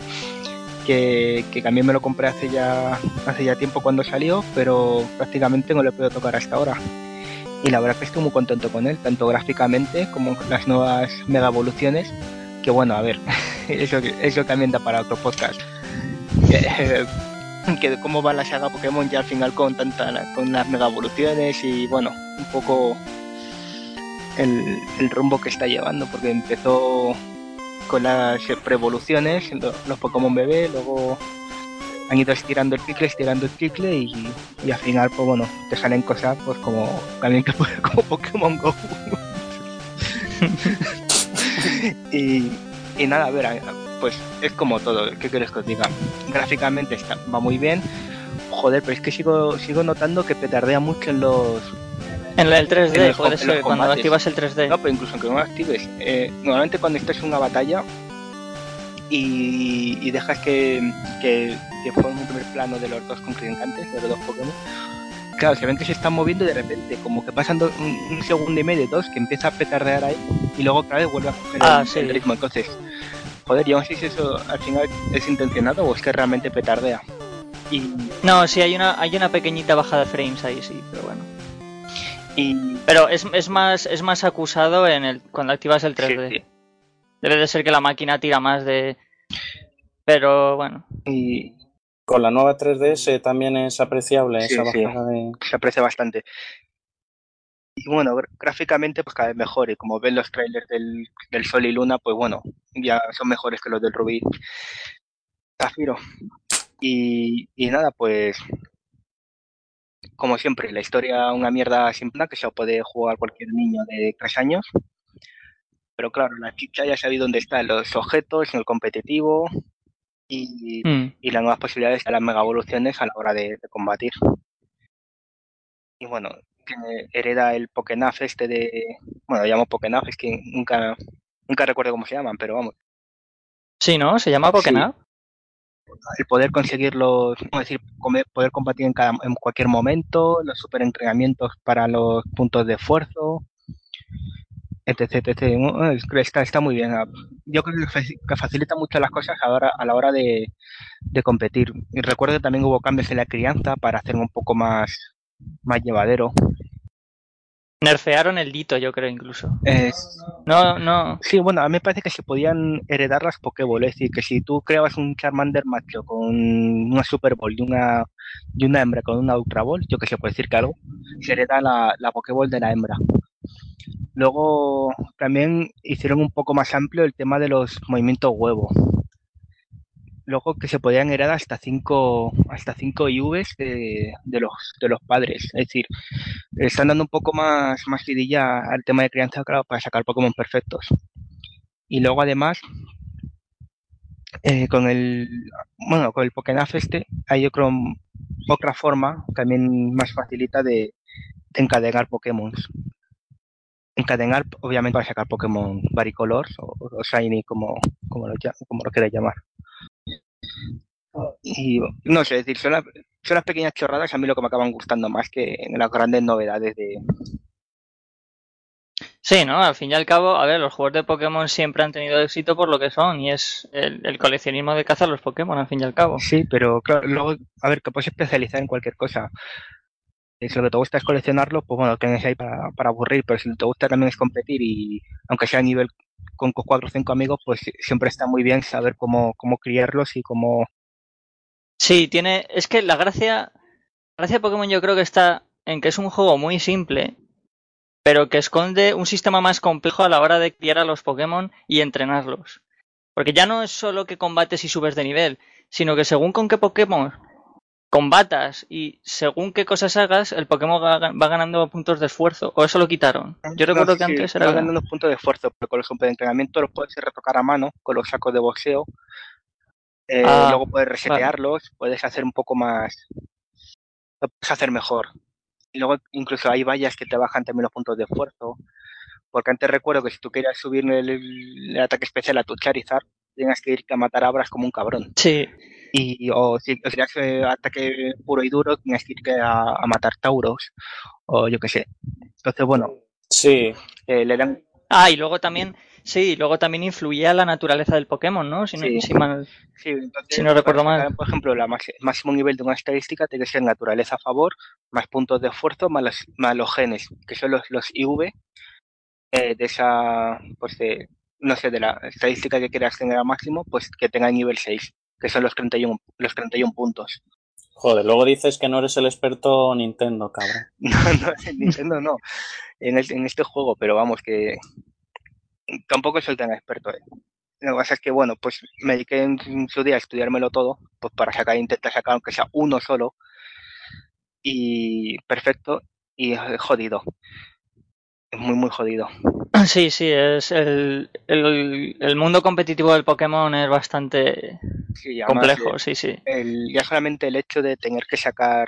Speaker 2: que, también me lo compré hace ya, hace ya tiempo cuando salió, pero prácticamente no lo he podido tocar hasta ahora. Y la verdad es que estoy muy contento con él, tanto gráficamente como las nuevas mega evoluciones, que bueno, a ver, <laughs> eso, eso también da para otro podcast. <laughs> Que, <laughs> que cómo va la saga Pokémon ya al final con tanta, con las mega evoluciones y bueno, un poco el, rumbo que está llevando, porque empezó con las preevoluciones, los Pokémon bebé, luego han ido estirando el chicle, estirando el chicle y, y al final, pues bueno, te salen cosas pues como también que <laughs> como Pokémon Go. <laughs> y, y nada, a ver, pues es como todo, ¿qué quieres que os diga? Gráficamente está, va muy bien. Joder, pero es que sigo, sigo notando que petardea mucho en los,
Speaker 3: en el 3D, en puede ser, cuando activas el 3D.
Speaker 2: No, pero incluso aunque no lo actives. Eh, normalmente cuando estás en una batalla y, y dejas que, que, que forme un primer plano de los dos contrincantes, de los dos Pokémon, claro, se ven que se están moviendo y de repente, como que pasan do, un, un, segundo y medio, dos, que empieza a petardear ahí y luego otra vez vuelve a coger
Speaker 3: ah,
Speaker 2: el,
Speaker 3: sí.
Speaker 2: el, ritmo. Entonces, joder, yo no sé si eso al final es intencionado o es que realmente petardea. Y...
Speaker 3: No, sí, hay una, hay una pequeñita bajada de frames ahí, sí, pero bueno.
Speaker 2: Y...
Speaker 3: Pero es, es, más, es más acusado en el cuando activas el 3D.
Speaker 2: Sí, sí.
Speaker 3: Debe de ser que la máquina tira más de... Pero bueno.
Speaker 2: Y...
Speaker 1: Con la nueva 3DS también es apreciable
Speaker 2: sí,
Speaker 1: esa bajada de...
Speaker 2: Se aprecia bastante. Y bueno, gráficamente pues cada vez mejor. Y como ven los trailers del, del Sol y Luna, pues bueno, ya son mejores que los del Rubí Zafiro. Y, y nada, pues como siempre, la historia una mierda simple que se puede jugar cualquier niño de tres años. Pero claro, la chicha ya sabe dónde están los objetos en el competitivo y, mm. y las nuevas posibilidades de las mega evoluciones a la hora de, de combatir. Y bueno, que hereda el Pokénaf este de. Bueno, lo llamo Pokénaf, es que nunca, nunca recuerdo cómo se llaman, pero vamos.
Speaker 3: Sí, ¿no? ¿Se llama Pokénaf?
Speaker 2: Sí el poder conseguirlos, es decir, poder combatir en, cada, en cualquier momento, los super entrenamientos para los puntos de esfuerzo, etc, etc. Está, está muy bien. Yo creo que facilita mucho las cosas a la hora de, de competir. Y recuerdo que también hubo cambios en la crianza para hacerlo un poco más, más llevadero.
Speaker 3: Nerfearon el dito, yo creo, incluso.
Speaker 2: Eh,
Speaker 3: no, no.
Speaker 2: Sí, bueno, a mí me parece que se podían heredar las Pokéball. Es decir, que si tú creabas un Charmander macho con una Super Ball y una, y una hembra con una Ultra Ball, yo que sé, puede decir que algo, se hereda la, la Pokéball de la hembra. Luego también hicieron un poco más amplio el tema de los movimientos huevo. Luego que se podían heredar hasta 5 hasta cinco IVs de, los, de los padres. Es decir, están dando un poco más, más vidilla al tema de crianza claro, para sacar Pokémon perfectos. Y luego además, eh, con el bueno, con el Pokénaf este, hay otro, otra forma también más facilita de, de encadenar Pokémon. Encadenar, obviamente, para sacar Pokémon Varicolor o, Shiny, como, como, lo, queráis llamar. Y no sé, decir, son, las pequeñas chorradas a mí lo que me acaban gustando más que las grandes novedades de,
Speaker 3: Sí, ¿no? Al fin y al cabo, a ver, los juegos de Pokémon siempre han tenido éxito por lo que son, y es el, coleccionismo de cazar los Pokémon, al fin y al cabo.
Speaker 2: Sí, pero claro, luego, a ver, que puedes especializar en cualquier cosa. Si lo que te gusta es coleccionarlo, pues bueno, tienes ahí para, para aburrir, pero si lo que te gusta también es competir y aunque sea a nivel con cuatro o cinco amigos, pues siempre está muy bien saber cómo, cómo criarlos y cómo...
Speaker 3: Sí, tiene... Es que la gracia... La gracia de Pokémon yo creo que está en que es un juego muy simple pero que esconde un sistema más complejo a la hora de criar a los Pokémon y entrenarlos. Porque ya no es solo que combates y subes de nivel, sino que según con qué Pokémon combatas y según qué cosas hagas, el Pokémon va ganando puntos de esfuerzo. ¿O eso lo quitaron? Yo recuerdo que antes era...
Speaker 2: Va ganando puntos de esfuerzo, pero con ejemplo de entrenamiento los puedes retocar a mano con los sacos de boxeo. Eh, ah, luego puedes resetearlos, puedes hacer un poco más... Lo puedes hacer mejor. Y luego incluso hay vallas que te bajan también los puntos de esfuerzo. Porque antes recuerdo que si tú querías subir el, ataque especial a tu Charizard, tenías que irte a matar abras como un cabrón.
Speaker 3: Sí.
Speaker 2: Y, o si querías eh, ataque puro y duro, tenías que irte a, matar Tauros. O yo qué sé. Entonces, bueno.
Speaker 1: Sí.
Speaker 2: Eh, le dan...
Speaker 3: Ah, y luego también Sí, luego también influía la naturaleza del Pokémon, ¿no? Si no,
Speaker 2: sí.
Speaker 3: si si no recuerdo mal.
Speaker 2: Por ejemplo, el máximo nivel de una estadística tiene que ser naturaleza a favor, más puntos de esfuerzo, más los, más los genes, que son los, los IV eh, de esa, pues de, no sé, de la estadística que quieras tener al máximo, pues que tenga nivel 6, que son los 31, los 31 puntos.
Speaker 1: Joder, luego dices que no eres el experto Nintendo, cabrón. <laughs>
Speaker 2: No, no, en Nintendo no. En, en este juego, pero vamos, que, tampoco soy tan experto. ¿eh? Lo que pasa es que, bueno, pues me dediqué en su día a estudiármelo todo, pues para sacar, intentar sacar aunque sea uno solo. Y perfecto, y jodido. Es muy, muy jodido.
Speaker 3: Sí, sí, es el, el, mundo competitivo del Pokémon es bastante complejo, sí, sí.
Speaker 2: El, ya solamente el hecho de tener que sacar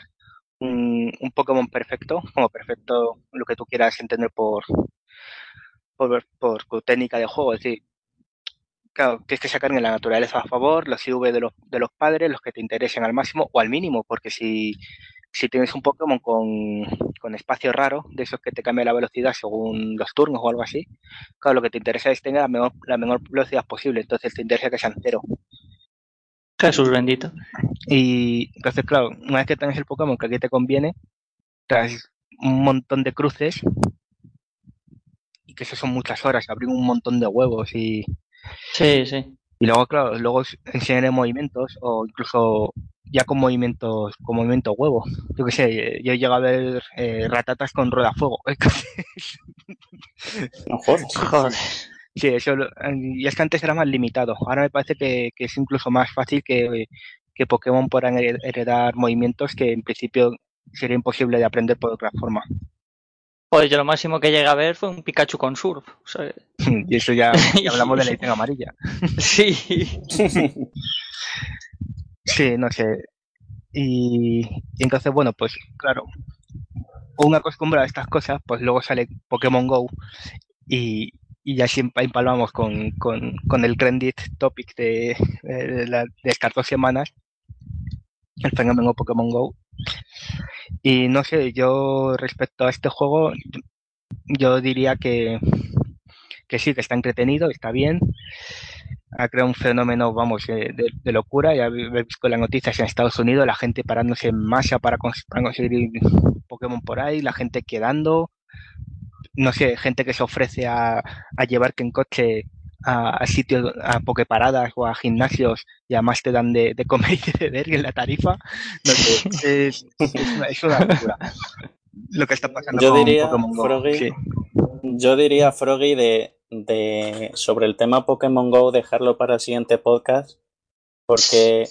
Speaker 2: un, un Pokémon perfecto, como perfecto lo que tú quieras entender por, por, por tu técnica de juego. Es decir, claro, tienes que sacar en la naturaleza a favor, los IV de los, de los padres, los que te interesen al máximo o al mínimo, porque si, si tienes un Pokémon con, con espacio raro, de esos que te cambia la velocidad según los turnos o algo así, claro, lo que te interesa es tener la menor, la menor velocidad posible, entonces te interesa que sean cero.
Speaker 3: Jesús bendito.
Speaker 2: Y entonces, claro, una vez que tengas el Pokémon que aquí te conviene, traes un montón de cruces que eso son muchas horas, abrir un montón de huevos y...
Speaker 3: Sí, sí.
Speaker 2: Y luego, claro, luego enseñaré movimientos o incluso ya con movimientos, con movimiento huevo. Yo qué sé, yo he llegado a ver eh, ratatas con rueda fuego. <laughs>
Speaker 1: no jodas.
Speaker 2: Sí, eso, y es que antes era más limitado. Ahora me parece que, que es incluso más fácil que, que Pokémon puedan heredar movimientos que en principio sería imposible de aprender por otra forma.
Speaker 3: Pues yo lo máximo que llegué a ver fue un Pikachu con surf. <laughs>
Speaker 2: y eso ya, <laughs> hablamos de la edición amarilla. <laughs>
Speaker 3: sí.
Speaker 2: sí, no sé. Y, entonces, bueno, pues claro, una acostumbrado a estas cosas, pues luego sale Pokémon Go y, y ya siempre empalmamos con, con, con el trending topic de, de, de, estas dos semanas, el fenómeno Pokémon Go. Y no sé, yo respecto a este juego, yo diría que, que sí, que está entretenido, está bien. Ha creado un fenómeno, vamos, de, locura. Ya habéis visto las noticias en Estados Unidos, la gente parándose en masa para, para conseguir Pokémon por ahí, la gente quedando. No sé, gente que se ofrece a, a llevarte en coche a, sitios, a pokeparadas o a gimnasios y además te dan de, comer y de beber en la tarifa. No sé, es, es, una, locura. Lo que está pasando
Speaker 1: yo diría, Froggy, Yo diría, Froggy, de, de, sobre el tema Pokémon Go, dejarlo para el siguiente podcast, porque,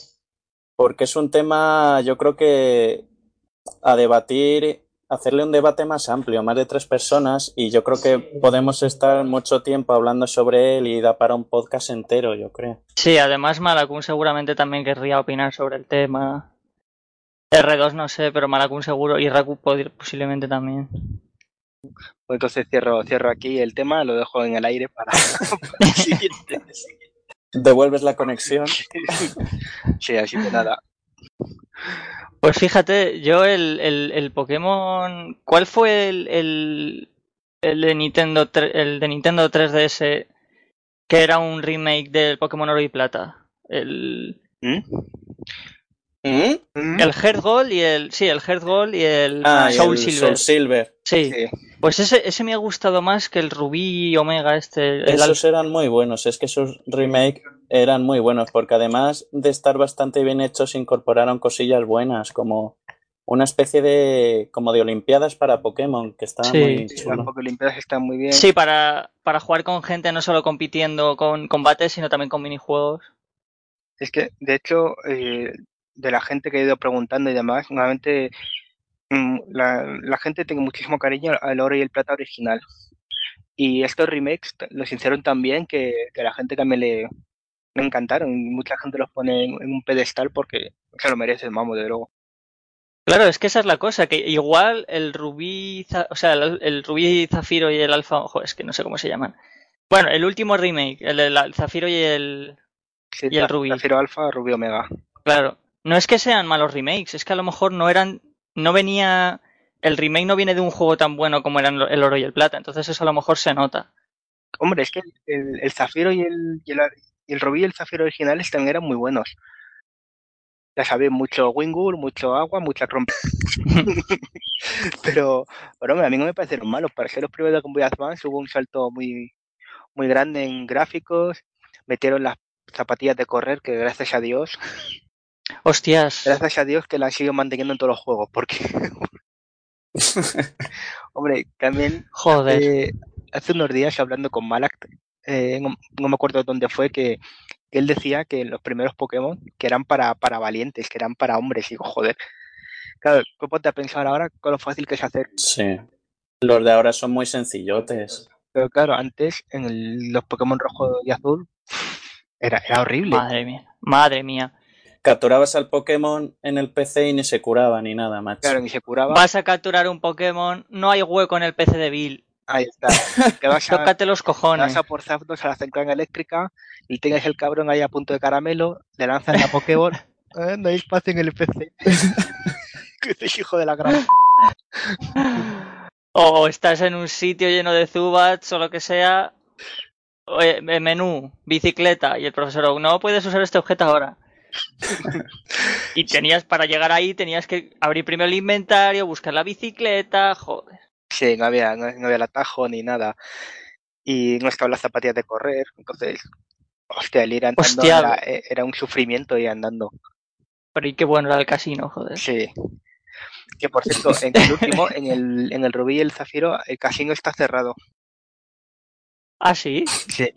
Speaker 1: porque es un tema, yo creo que a debatir hacerle un debate más amplio, más de tres personas, y yo creo que podemos estar mucho tiempo hablando sobre él y da para un podcast entero, yo creo.
Speaker 3: Sí, además Malakun seguramente también querría opinar sobre el tema. R2 no sé, pero Malakun seguro y Raku posiblemente también.
Speaker 2: Pues entonces cierro, cierro aquí el tema, lo dejo en el aire para, <laughs> el siguiente.
Speaker 1: Devuelves la conexión.
Speaker 2: sí, así que nada.
Speaker 3: Pues fíjate, yo el, el, el Pokémon. ¿Cuál fue el, el, el, de Nintendo, el de Nintendo 3DS que era un remake del Pokémon Oro y Plata? El.
Speaker 2: ¿Mm?
Speaker 1: ¿Mm?
Speaker 3: El Heart Gold y el. Sí, el Heart Gold y el
Speaker 1: Ah, y
Speaker 3: Soul
Speaker 1: el
Speaker 3: Silver.
Speaker 1: Soul Silver.
Speaker 3: Sí.
Speaker 2: Sí.
Speaker 3: Pues ese, ese me ha gustado más que el Rubí Omega, este. el
Speaker 1: Esos eran muy buenos, es que esos remake eran muy buenos, porque además de estar bastante bien hechos, incorporaron cosillas buenas, como una especie de como de olimpiadas para Pokémon, que
Speaker 3: Sí.
Speaker 1: muy chulo.
Speaker 2: Pokélimpiadas están muy bien.
Speaker 3: Sí, para, para jugar con gente, no solo compitiendo con combates, sino también con minijuegos.
Speaker 2: Es que, de hecho, eh, de la gente que he ido preguntando y demás, nuevamente mm, la, la gente tiene muchísimo cariño al oro y el plata original. Y estos remakes los hicieron tan bien que, que la gente también le, le encantaron. Mucha gente los pone en, en un pedestal porque se lo merecen, vamos, de luego.
Speaker 3: Claro, es que esa es la cosa, que igual el rubí, o sea, el, el rubí zafiro y el alfa, ojo, es que no sé cómo se llaman. Bueno, el último remake, el zafiro y el,
Speaker 2: Sí,
Speaker 3: Y el rubí.
Speaker 2: Zafiro Alfa, Rubí Omega.
Speaker 3: claro, no es que sean malos remakes, es que a lo mejor no eran, no venía, el remake no viene de un juego tan bueno como eran el oro y el plata, entonces eso a lo mejor se nota.
Speaker 2: Hombre, es que el, el Zafiro y el, y el, el Rubí y el Zafiro originales también eran muy buenos. Ya sabéis, mucho Wingull, mucho agua, mucha rompe. <laughs> pero, hombre, a mí no me parecieron malos. Para ser los primeros de Game Boy Advance hubo un salto muy, muy grande en gráficos. Metieron las zapatillas de correr, que gracias a Dios,
Speaker 3: Hostias,
Speaker 2: gracias a Dios que las sigo manteniendo en todos los juegos, porque, <laughs> hombre, también
Speaker 3: joder.
Speaker 2: Eh, hace unos días hablando con Malak, eh, no, no me acuerdo dónde fue, que, que él decía que los primeros Pokémon que eran para, para valientes, que eran para hombres. Y digo, joder. Claro, tú ponte a pensar ahora con lo fácil que es hacer.
Speaker 1: Sí. Los de ahora son muy sencillotes.
Speaker 2: Pero claro, antes en el- los Pokémon rojo y azul era, era horrible.
Speaker 3: Madre mía, madre mía.
Speaker 1: Capturabas al Pokémon en el PC y ni se curaba ni nada, macho.
Speaker 2: Claro, ni se curaba.
Speaker 3: Vas a capturar un Pokémon, no hay hueco en el PC de Bill.
Speaker 2: Ahí está. <laughs> Te vas a,
Speaker 3: Tócate los cojones.
Speaker 2: vas a por Zapdos a la central eléctrica y tienes el cabrón ahí a punto de caramelo, le lanzan la Pokéball. <laughs> Eh, no hay espacio en el PC. <laughs> que es hijo de la gran.
Speaker 3: O estás en un sitio lleno de Zubats o lo que sea. Oye, menú, bicicleta. Y el profesor, "Oh, no puedes usar este objeto ahora. y tenías, para llegar ahí, tenías que abrir primero el inventario, buscar la bicicleta, joder.
Speaker 2: Sí, no había, no, no había el atajo ni nada. Y no estaban las zapatillas de correr. Entonces, hostia, el ir andando
Speaker 3: Hostia.
Speaker 2: era, eh, era un sufrimiento ir andando.
Speaker 3: Pero y qué bueno era el casino, joder.
Speaker 2: Sí. Que por cierto, en el último, en el, en el Rubí y el Zafiro, el casino está cerrado.
Speaker 3: ¿Ah, sí?
Speaker 2: Sí.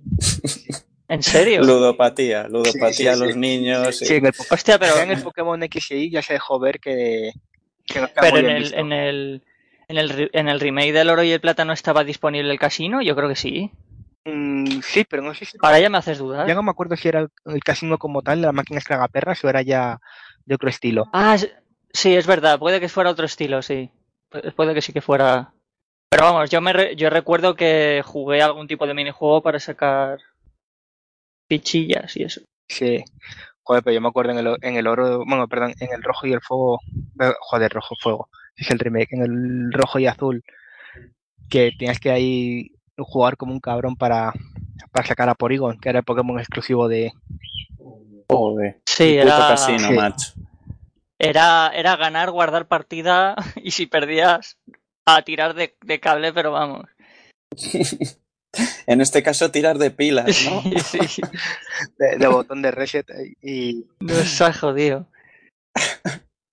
Speaker 3: ¿En serio?
Speaker 1: Ludopatía, ludopatía
Speaker 2: Sí, sí,
Speaker 1: a los
Speaker 2: sí.
Speaker 1: niños.
Speaker 2: Sí, en el,
Speaker 3: Hostia, pero,
Speaker 2: en el Pokémon X y Y ya se dejó ver que, que no está
Speaker 3: pero el, en, el, en, el, en el remake del oro y el plata no estaba disponible el casino. Yo creo que sí.
Speaker 2: Mm, sí, pero no sé si...
Speaker 3: Ahora ya me haces dudar.
Speaker 2: Ya no me acuerdo si era el, el casino como tal, las máquinas tragaperras, o era ya de otro estilo.
Speaker 3: Ah, sí, es verdad. Puede que fuera otro estilo, sí. Pu- Puede que sí que fuera. Pero vamos, yo me re- yo recuerdo que jugué algún tipo de minijuego para sacar fichillas y eso.
Speaker 2: Sí. Joder, pero yo me acuerdo en el, en el oro, bueno, perdón, en el rojo y el fuego, eh, joder, rojo fuego, es el remake, en el rojo y azul, que tienes que ahí jugar como un cabrón para, para sacar a Porygon, que era el Pokémon exclusivo de...
Speaker 1: Joder.
Speaker 3: Sí, era,
Speaker 1: casino,
Speaker 2: Sí.
Speaker 1: macho.
Speaker 3: era, era ganar, guardar partida <laughs> y si perdías, a tirar de, de cable, pero vamos. <laughs>
Speaker 1: En este caso, tirar de pilas, ¿no?
Speaker 3: Sí, <laughs> sí.
Speaker 2: de, de botón de reset y...
Speaker 3: Nos ha jodido.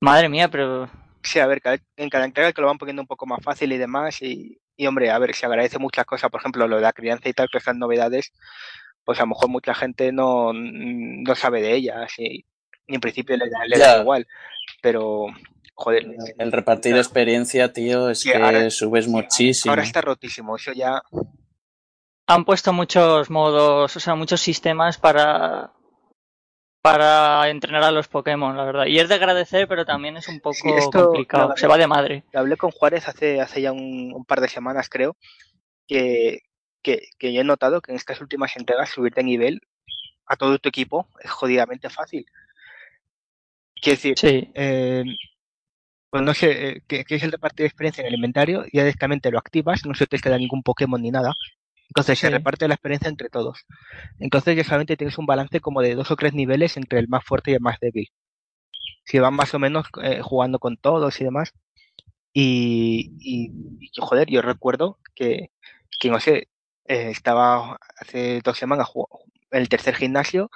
Speaker 3: Madre mía, pero
Speaker 2: Sí, a ver, en cada entrega que lo van poniendo un poco más fácil y demás, y, y hombre, a ver, se agradece muchas cosas, por ejemplo, lo de la crianza y tal, que están novedades, pues a lo mejor mucha gente no, no sabe de ellas y, y en principio le, da- le da
Speaker 1: Ya.
Speaker 2: igual, pero joder,
Speaker 1: El repartir experiencia, tío, es
Speaker 2: Sí,
Speaker 1: que
Speaker 2: ahora-
Speaker 1: subes muchísimo.
Speaker 2: ahora está rotísimo, eso ya,
Speaker 3: han puesto muchos modos, o sea, muchos sistemas para para entrenar a los Pokémon, la verdad. Y es de agradecer, pero también es un poco
Speaker 2: Sí, esto,
Speaker 3: complicado. Se va de madre.
Speaker 2: hablé con Juárez hace, hace ya un, un par de semanas, creo, que, que, que yo he notado que en estas últimas entregas subir de nivel a todo tu equipo es jodidamente fácil. Quiero decir,
Speaker 3: Sí.
Speaker 2: eh, pues no sé, eh, que, que es el reparto de experiencia en el inventario y ya directamente lo activas, no se te queda ningún Pokémon ni nada. Entonces se reparte la experiencia entre todos. Entonces ya solamente tienes un balance como de dos o tres niveles entre el más fuerte y el más débil. Si van más o menos eh, jugando con todos y demás. Y, y, y, joder, yo recuerdo que, que no sé, eh, estaba hace dos semanas en el tercer gimnasio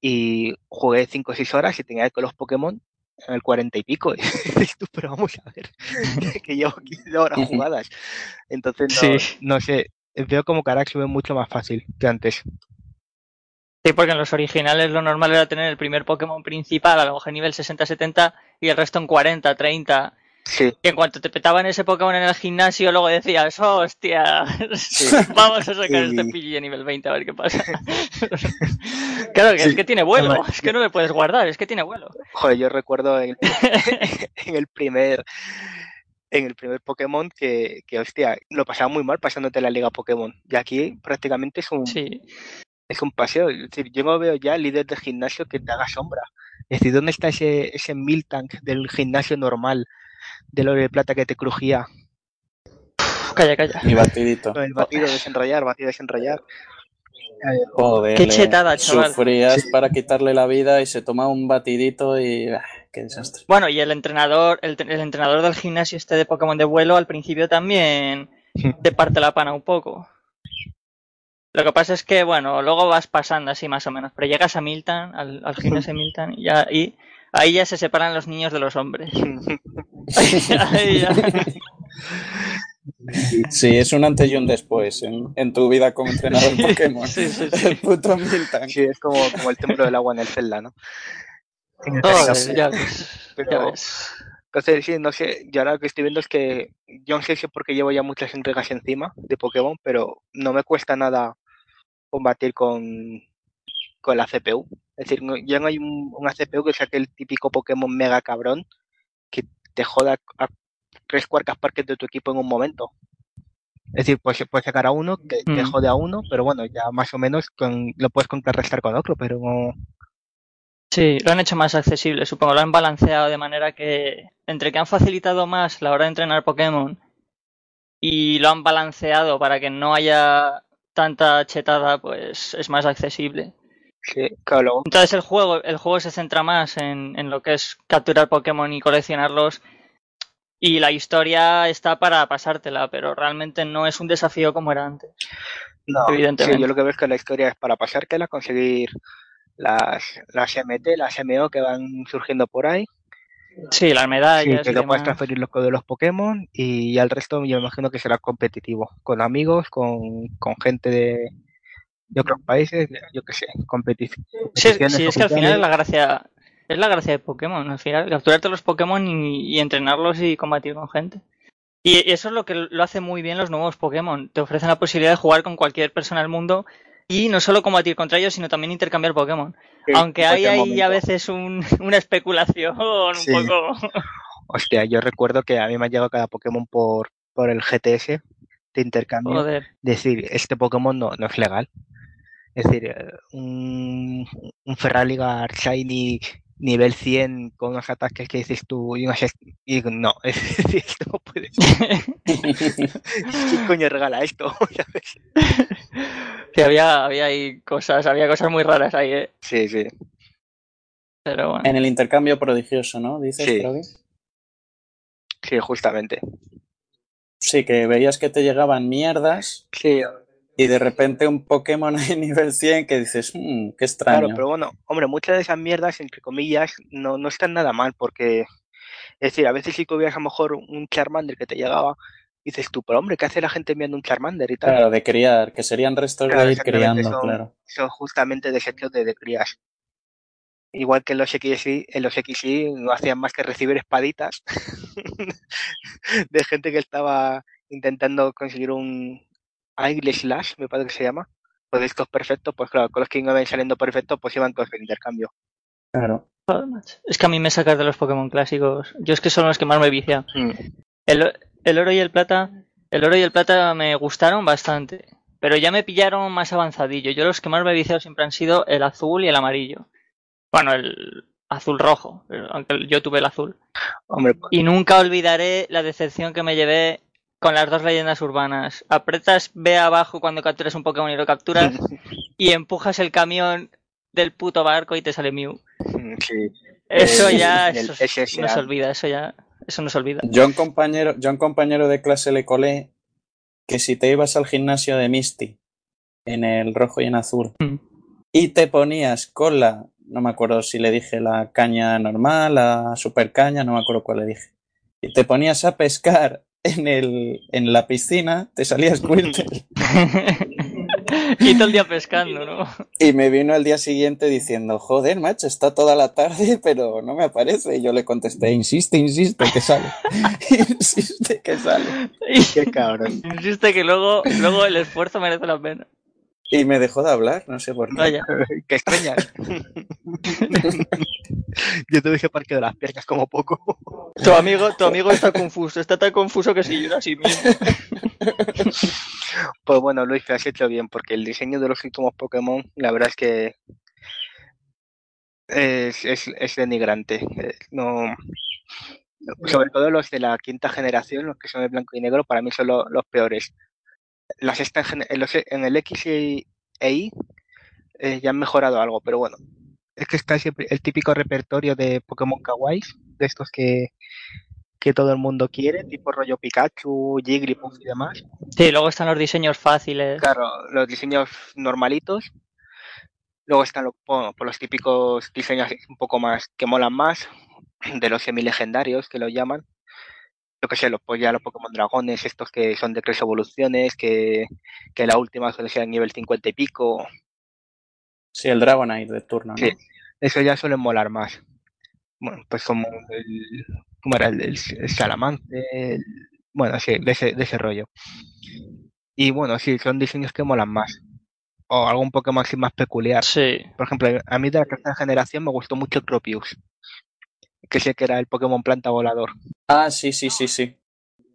Speaker 2: y jugué 5 o 6 horas y tenía con los Pokémon en el 40 y pico. <laughs> Pero vamos a ver, <laughs> que llevo 15 horas jugadas. Entonces, no,
Speaker 3: Sí.
Speaker 2: no sé, veo como Carac sube mucho más fácil que antes.
Speaker 3: Sí, porque en los originales lo normal era tener el primer Pokémon principal a lo mejor nivel 60-70 y el resto en 40, 30.
Speaker 2: Sí,
Speaker 3: Y en cuanto te petaban ese Pokémon en el gimnasio, luego decías, hostia, <laughs> vamos a sacar
Speaker 2: Sí.
Speaker 3: este Pidgey a nivel 20 a ver qué pasa. <laughs> claro, que es que tiene vuelo, es que no le puedes guardar, es que tiene vuelo.
Speaker 2: joder, yo recuerdo en <laughs> en el primer en el primer Pokémon que, que, hostia, lo pasaba muy mal pasándote la liga Pokémon. Y aquí prácticamente es un,
Speaker 3: Sí,
Speaker 2: es un paseo. Es decir, yo no veo ya líder de gimnasio que te haga sombra. Es decir, ¿dónde está ese, ese Miltank del gimnasio normal del oro de plata que te crujía?
Speaker 3: Uf, calla, calla.
Speaker 1: Mi batidito.
Speaker 2: El batido desenrollar, batido desenrollar.
Speaker 1: Joder,
Speaker 3: Qué chetada, chaval.
Speaker 1: Sufrías para quitarle la vida y se tomaba un batidito y. qué desastre.
Speaker 3: Bueno, y el entrenador, el, el entrenador del gimnasio este de Pokémon de vuelo al principio también te parte la pana un poco. Lo que pasa es que, bueno, luego vas pasando así más o menos, pero llegas a Milton, al, al gimnasio de Milton, y, ya, y ahí ya se separan los niños de los hombres. Ahí <laughs> ya.
Speaker 1: Sí, es un antes y un después en, en tu vida como entrenador Pokémon.
Speaker 3: Sí, sí, sí.
Speaker 1: El puto Miltank.
Speaker 2: Sí, es como, como el templo del agua en el Zelda, ¿no? En el
Speaker 3: Joder,
Speaker 2: Zelda.
Speaker 3: ya ves,
Speaker 2: Pero-
Speaker 3: ya ves.
Speaker 2: Entonces, sí, no sé, yo ahora lo que estoy viendo es que yo no sé si es porque llevo ya muchas entregas encima de Pokémon, pero no me cuesta nada combatir con, con la CPU. Es decir, no- ya no hay un, una CPU que sea el típico Pokémon mega cabrón que te joda a tres cuartas partes de tu equipo en un momento. Es decir, pues puedes sacar a uno que te
Speaker 3: Mm.
Speaker 2: jode a uno, pero bueno, ya más o menos con, lo puedes contrarrestar con otro, pero no,
Speaker 3: Sí, lo han hecho más accesible, supongo, lo han balanceado de manera que entre que han facilitado más la hora de entrenar Pokémon y lo han balanceado para que no haya tanta chetada, pues es más accesible.
Speaker 2: sí, claro,
Speaker 3: Entonces el juego, el juego se centra más en, en lo que es capturar Pokémon y coleccionarlos. Y la historia está para pasártela, pero realmente no es un desafío como era antes.
Speaker 2: No,
Speaker 3: Evidentemente.
Speaker 2: sí, yo lo que veo es que la historia es para pasártela, conseguir las, las MT, las MO que van surgiendo por ahí,
Speaker 3: Sí, las
Speaker 2: sí,
Speaker 3: medallas.
Speaker 2: que
Speaker 3: y
Speaker 2: lo puedes transferir los de los Pokémon y al resto yo me imagino que será competitivo, con amigos, con, con gente de, de otros países, yo qué sé, competi-
Speaker 3: Sí, sí, es que al final es la gracia, es la gracia de Pokémon, al final, capturarte los Pokémon y, y entrenarlos y combatir con gente. Y y eso es lo que lo hace muy bien los nuevos Pokémon. Te ofrecen la posibilidad de jugar con cualquier persona del mundo y no solo combatir contra ellos, sino también intercambiar Pokémon.
Speaker 2: Sí,
Speaker 3: Aunque hay ahí a veces un- <laughs> una especulación
Speaker 2: Sí.
Speaker 3: un poco.
Speaker 2: Hostia, yo recuerdo que a mí me ha llegado cada Pokémon por, por el GTS de intercambio.
Speaker 3: Joder.
Speaker 2: decir, este Pokémon no, no es legal. Es decir, eh, un, un Ferraligar Shiny nivel 100 con unos ataques que dices tú y, unas est- y no, <laughs> es decir, esto no puede ser. <laughs> ¿Quién coño regala esto? <laughs>
Speaker 3: Había, había ahí cosas, había cosas muy raras ahí, ¿eh?
Speaker 2: sí, sí.
Speaker 3: Pero bueno.
Speaker 1: En el intercambio prodigioso, ¿no? Dices,
Speaker 2: Sí.
Speaker 1: Froggy?
Speaker 2: Sí, justamente.
Speaker 1: Sí, que veías que te llegaban mierdas
Speaker 2: Sí,
Speaker 1: y de repente un Pokémon <laughs> a nivel 100 que dices, "Mm, qué extraño.
Speaker 2: claro, pero bueno, hombre, muchas de esas mierdas, entre comillas, no, no están nada mal porque, es decir, a veces si tuvieras a lo mejor un Charmander que te llegaba, dices tú, pero hombre, ¿qué hace la gente enviando un Charmander y tal?
Speaker 1: Claro, de criar, que serían restos
Speaker 2: Claro,
Speaker 1: de ir criando,
Speaker 2: son-
Speaker 1: claro.
Speaker 2: son justamente desechos de, de crías. Igual que en los XY, en los XY no hacían más que recibir espaditas <laughs> de gente que estaba intentando conseguir un Aigle Slash, me parece que se llama. Pues de estos perfectos, pues claro, con los que no iban saliendo perfectos, pues iban con el intercambio.
Speaker 1: Claro.
Speaker 3: Es que a mí me sacas de los Pokémon clásicos. Yo es que son los que más me vician.
Speaker 2: Mm.
Speaker 3: El, el oro y el plata. El oro y el plata me gustaron bastante. pero ya me pillaron más avanzadillo. Yo los que más me he viciado siempre han sido el azul y el amarillo. Bueno, el azul rojo, aunque yo tuve el azul.
Speaker 2: Hombre, pues,
Speaker 3: Y nunca olvidaré la decepción que me llevé con las dos leyendas urbanas. Apretas B abajo cuando capturas un Pokémon y lo capturas <laughs> y empujas el camión del puto barco y te sale Mew.
Speaker 2: sí.
Speaker 3: Eso
Speaker 2: El-
Speaker 3: ya eso no se olvida, eso ya eso no se olvida.
Speaker 1: Yo a un compañero, yo a un compañero de clase le colé que si te ibas al gimnasio de Misty, en el rojo y en azul,
Speaker 3: Mm.
Speaker 1: y te ponías con la, no me acuerdo si le dije la caña normal, la super caña, no me acuerdo cuál le dije, y te ponías a pescar en, el, en la piscina, te salías <laughs> Squirtle.
Speaker 3: y todo el día pescando, ¿no?
Speaker 1: Y me vino al día siguiente diciendo, joder, macho, está toda la tarde, pero no me aparece. Y yo le contesté, insiste, insiste, que sale. <laughs> insiste, que sale. <laughs>
Speaker 2: Qué cabrón.
Speaker 3: insiste que luego, luego el esfuerzo merece la pena.
Speaker 1: Y me dejó de hablar, no sé por qué.
Speaker 3: Vaya. <laughs>
Speaker 2: Qué extraña. <laughs> Yo te dije parque de las piernas como poco.
Speaker 3: Tu amigo, tu amigo está confuso, está tan confuso que si llora a sí mismo. <laughs>
Speaker 2: Pues bueno, Luis, te has hecho bien, porque el diseño de los últimos Pokémon, la verdad es que es, es, es denigrante. Eh, No, sobre todo los de la quinta generación, los que son de blanco y negro, para mí son lo- los peores. La sexta en, los- en el X y e Y eh, ya han mejorado algo, pero bueno. Es que está siempre el típico repertorio de Pokémon Kawaii, de estos que, que todo el mundo quiere, tipo rollo Pikachu, Jigglypuff y demás.
Speaker 3: Sí, luego están los diseños fáciles.
Speaker 2: Claro, los diseños normalitos. Luego están los, bueno, pues los típicos diseños un poco más que molan más, de los semilegendarios que lo llaman. Yo que sé, los, pues ya los Pokémon Dragones, estos que son de tres evoluciones, que, que la última suele ser nivel 50 y pico.
Speaker 1: Sí, el Dragonite de turno, ¿no?
Speaker 2: Sí. Eso ya suelen molar más. Bueno, pues como el, ¿cómo era? El, el, el- bueno, sí, de ese, de ese rollo. Y bueno, sí, son diseños que molan más. O algún Pokémon así más peculiar.
Speaker 3: Sí.
Speaker 2: Por ejemplo, a mí de la tercera generación me gustó mucho Tropius, que sé que era el Pokémon planta volador.
Speaker 1: Ah, sí, sí, sí, sí.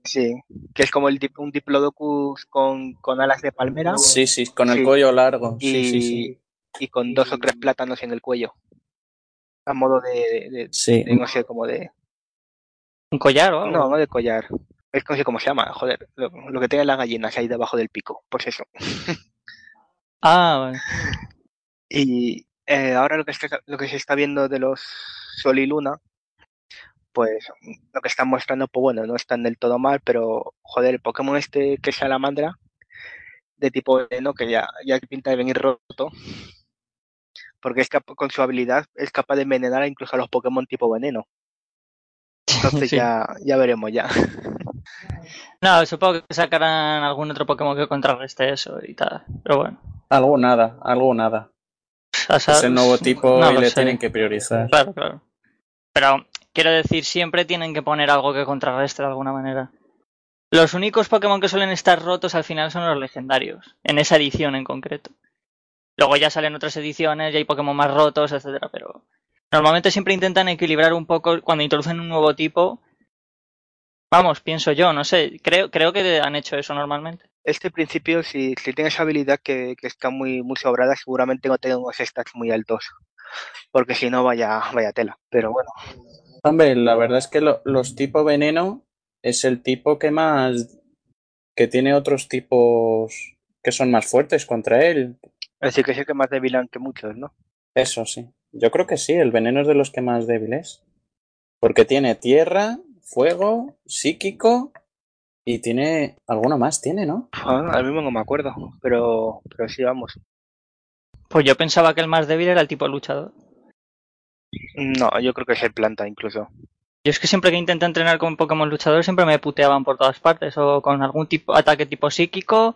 Speaker 2: Sí, que es como el dip- un Diplodocus con, con alas de palmera
Speaker 1: Sí, sí, con el
Speaker 2: Sí.
Speaker 1: cuello largo.
Speaker 2: y,
Speaker 1: Sí, sí, sí.
Speaker 2: y con dos o tres plátanos en el cuello. A modo de, de- de-
Speaker 1: Sí,
Speaker 2: de, no sé, como de...
Speaker 3: ¿Un collar o algo?
Speaker 2: No, no de collar. Es como, cómo se llama, joder, lo, lo que tienen las gallinas ahí debajo del pico, pues eso. <laughs>
Speaker 3: Ah, vale.
Speaker 2: Y eh, ahora lo que, está- lo que se está viendo de los Sol y Luna, pues lo que están mostrando, pues bueno, no están del todo mal, pero joder, el Pokémon este que es Salamandra, de tipo veneno, que ya, ya pinta de venir roto, porque es cap- con su habilidad es capaz de envenenar incluso a los Pokémon tipo veneno. <laughs> Entonces
Speaker 3: Sí.
Speaker 2: ya, ya veremos ya.
Speaker 3: No, supongo que sacarán algún otro Pokémon que contrarreste eso y tal. Pero bueno.
Speaker 1: algo nada, algo nada. Es el nuevo <laughs> tipo
Speaker 3: no
Speaker 1: y le
Speaker 3: sé.
Speaker 1: tienen que priorizar.
Speaker 3: Claro, claro. Pero quiero decir, siempre tienen que poner algo que contrarreste de alguna manera. Los únicos Pokémon que suelen estar rotos al final son los legendarios, en esa edición en concreto. Luego ya salen otras ediciones y hay Pokémon más rotos, etcétera, pero normalmente siempre intentan equilibrar un poco cuando introducen un nuevo tipo. Vamos, pienso yo, no sé, creo, creo que han hecho eso normalmente.
Speaker 2: Este principio, si, si tienes habilidad que, que está muy, muy sobrada, seguramente no tenga unos stats muy altos. Porque si no, vaya, vaya tela. Pero bueno,
Speaker 1: Hombre, la verdad es que lo- los tipo veneno es el tipo que más. que tiene otros tipos que son más fuertes contra él.
Speaker 2: así que sé que más debilan que muchos, ¿no?
Speaker 1: Eso sí. Yo creo que sí, el veneno es de los que más débil es. Porque tiene tierra, fuego, psíquico y tiene. alguno más tiene, ¿no?
Speaker 2: Ah, ahora mismo no me acuerdo, pero, pero sí, vamos.
Speaker 3: Pues yo pensaba que el más débil era el tipo luchador.
Speaker 2: No, yo creo que es el planta incluso.
Speaker 3: Yo es que siempre que intento entrenar con Pokémon luchador siempre me puteaban por todas partes, o con algún tipo ataque tipo psíquico,